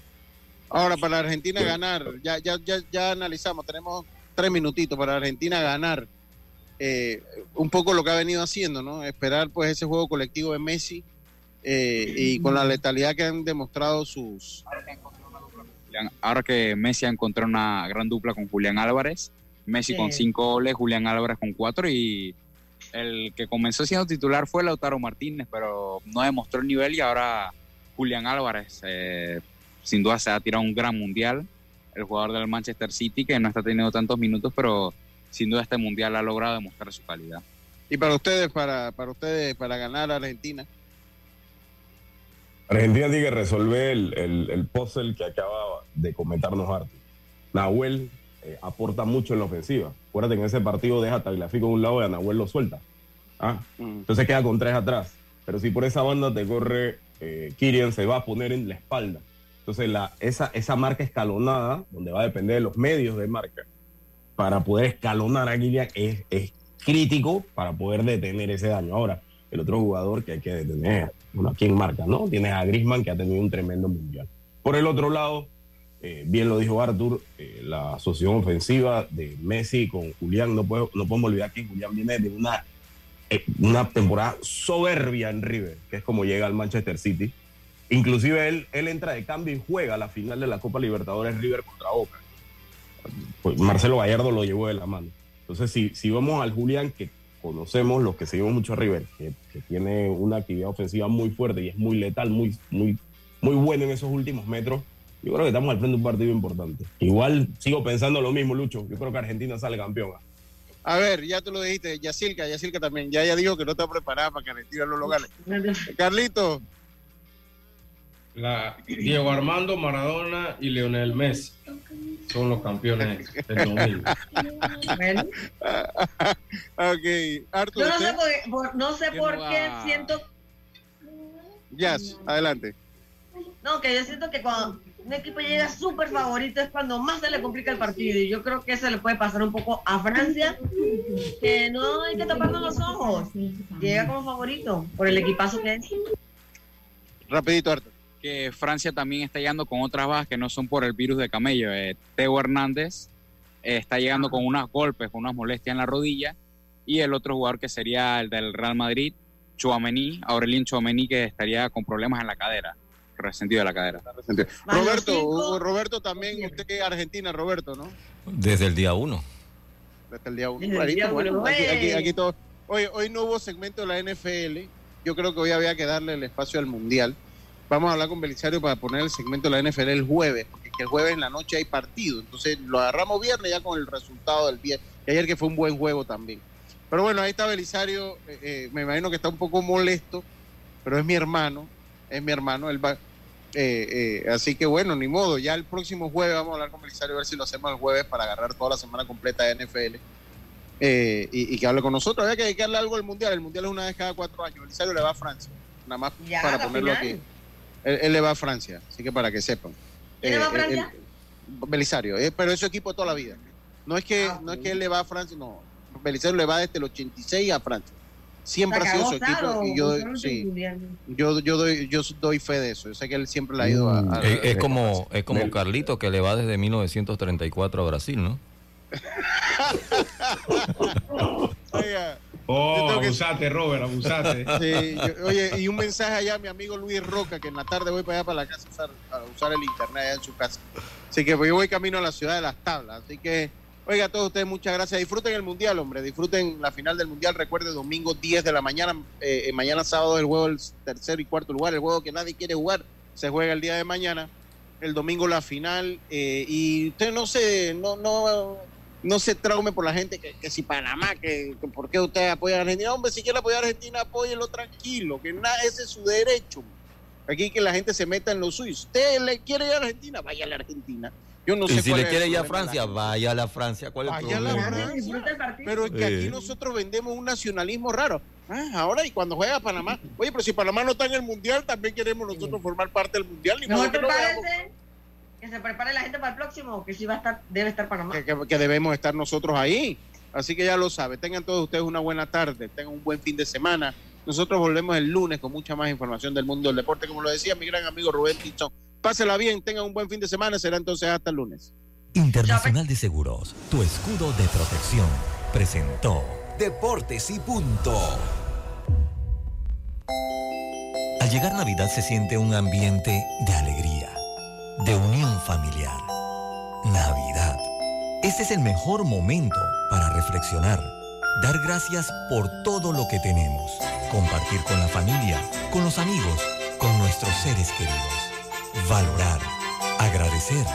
Ahora, para Argentina ganar, ya, ya, ya, ya analizamos, tenemos tres minutitos para Argentina ganar. Eh, un poco lo que ha venido haciendo, ¿no? Esperar pues ese juego colectivo de Messi eh, y con la letalidad que han demostrado sus... Ahora que Messi ha encontrado una gran dupla con Julián Álvarez, Messi Sí. con cinco goles, Julián Álvarez con cuatro y el que comenzó siendo titular fue Lautaro Martínez, pero no demostró el nivel y ahora Julián Álvarez eh, sin duda se ha tirado un gran mundial, el jugador del Manchester City que no está teniendo tantos minutos, pero sin duda este mundial ha logrado demostrar su calidad. Y para ustedes, para, para ustedes, para ganar a Argentina. Argentina tiene que resolver el, el, el puzzle que acaba de comentarnos Arthur. Nahuel eh, aporta mucho en la ofensiva. Acuérdate que en ese partido deja a Tagliafico de un lado y a Nahuel lo suelta. Ah, Entonces queda con tres atrás. Pero si por esa banda te corre eh, Kirian, se va a poner en la espalda. Entonces la, esa, esa marca escalonada, donde va a depender de los medios de marca, para poder escalonar a Kirian es, es crítico para poder detener ese daño. Ahora, el otro jugador que hay que detener, bueno, ¿quién marca? ¿No? Tienes a Grisman que ha tenido un tremendo mundial. Por el otro lado, eh, bien lo dijo Arthur, eh, la asociación ofensiva de Messi con Julián, no, puedo, no podemos olvidar que Julián viene de una, eh, una temporada soberbia en River, que es como llega al Manchester City. Inclusive él, él entra de cambio y juega la final de la Copa Libertadores River contra Boca. Pues Marcelo Gallardo lo llevó de la mano. Entonces, si, si vamos al Julián, que conocemos, los que seguimos mucho a River, que, que tiene una actividad ofensiva muy fuerte y es muy letal, muy, muy, muy bueno en esos últimos metros, yo creo que estamos al frente de un partido importante. Igual sigo pensando lo mismo, Lucho. Yo creo que Argentina sale campeona. A ver, ya tú lo dijiste, Yacilca, Yacilca también. Ya ella dijo que no está preparada para que retire los locales. Carlito. La, Diego Armando Maradona y Leonel Messi son los campeones del 2000. Bueno, ok, Arthur. yo no sé por, no sé por no qué va- siento, Jazz, adelante. no, que yo siento que cuando un equipo llega súper favorito es cuando más se le complica el partido y yo creo que eso le puede pasar un poco a Francia, que no hay que taparnos los ojos, llega como favorito por el equipazo que es. Rapidito, Arthur. Que Francia también está llegando con otras bajas que no son por el virus de camello. Eh, Teo Hernández eh, está llegando con unos golpes, con unas molestias en la rodilla. Y el otro jugador que sería el del Real Madrid, Chouameni, Aurelien Chouameni, que estaría con problemas en la cadera, resentido de la cadera. Roberto. Roberto también, usted que es Argentina, Roberto, ¿no? Desde el día uno. Hasta el día uno. Desde el día bueno, uno, aquí, aquí- güey. aquí todo. Hoy, hoy no hubo segmento de la NFL. Yo creo que hoy había que darle el espacio al Mundial. Vamos a hablar con Belisario para poner el segmento de la NFL el jueves, porque es que el jueves en la noche hay partido. Entonces lo agarramos viernes ya con el resultado del viernes. Y ayer que fue un buen juego también. Pero bueno, ahí está Belisario. eh, eh, me imagino que está un poco molesto, pero es mi hermano. Es mi hermano. Él va, eh, eh, así que bueno, ni modo. Ya el próximo jueves vamos a hablar con Belisario a ver si lo hacemos el jueves para agarrar toda la semana completa de NFL. eh, y, y que hable con nosotros. Había que dedicarle algo al mundial. El mundial es una vez cada cuatro años. Belisario le va a Francia. Nada más Ya, para ponerlo final. aquí. Él, él le va a Francia. Así que para que sepan. ¿Quién le va a Eh, Francia? él- Belisario. eh, pero es su equipo toda la vida. No es que, Ah, no es que él le va a Francia, no. Belisario le va desde el 86 a Francia. Siempre ha sido su equipo. Y yo, sí, yo, yo, doy, yo doy fe de eso. Yo sé que él siempre le ha ido a. a- Es, como, es como Carlito que le va desde 1934 a Brasil, ¿no? Oiga, Oh, abusate, Robert, abusate. sí, yo- oye, y un mensaje allá a mi amigo Luis Roca, que en la tarde voy para allá para la casa a usar, a usar el internet allá en su casa. Así que pues, yo voy camino a la ciudad de las tablas. Así que, oiga, a todos ustedes, muchas gracias. Disfruten el mundial, hombre. Disfruten la final del mundial. Recuerde, domingo 10 de la mañana. eh, eh, mañana sábado el juego del tercero y cuarto lugar. El juego que nadie quiere jugar. Se juega el día de mañana. El domingo la final. eh, y usted no se, no, no, no se traume por la gente que, que si Panamá, que, que por qué usted apoya a Argentina. Hombre, si quiere apoyar a Argentina, apóyelo tranquilo. Que nada, ese es su derecho. Aquí que la gente se meta en lo suyo. Usted le quiere ir a Argentina, vaya a la Argentina. Yo no y sé si cuál le quiere ir a Francia, vaya a la Francia. ¿Cuál es el la problema? Francia. Disfruta el partido. Pero es que aquí nosotros vendemos un nacionalismo raro. Ah, ahora y cuando juega Panamá. Oye, pero si Panamá no está en el mundial, también queremos nosotros formar parte del mundial. Ni no veamos que se prepare la gente para el próximo, que sí va a estar, debe estar Panamá. que, que- que debemos estar nosotros ahí. Así que ya lo sabe. Tengan todos ustedes una buena tarde, tengan un buen fin de semana. Nosotros volvemos el lunes con mucha más información del mundo del deporte, como lo decía mi gran amigo Rubén Pinzón. Pásela bien, tengan un buen fin de semana. Será entonces hasta el lunes. Internacional de Seguros, tu escudo de protección, presentó. Deportes y punto. Al llegar Navidad se siente un ambiente de alegría, de unión familiar. Navidad. Este es el mejor momento para reflexionar, dar gracias por todo lo que tenemos, compartir con la familia, con los amigos, con nuestros seres queridos, valorar, agradecer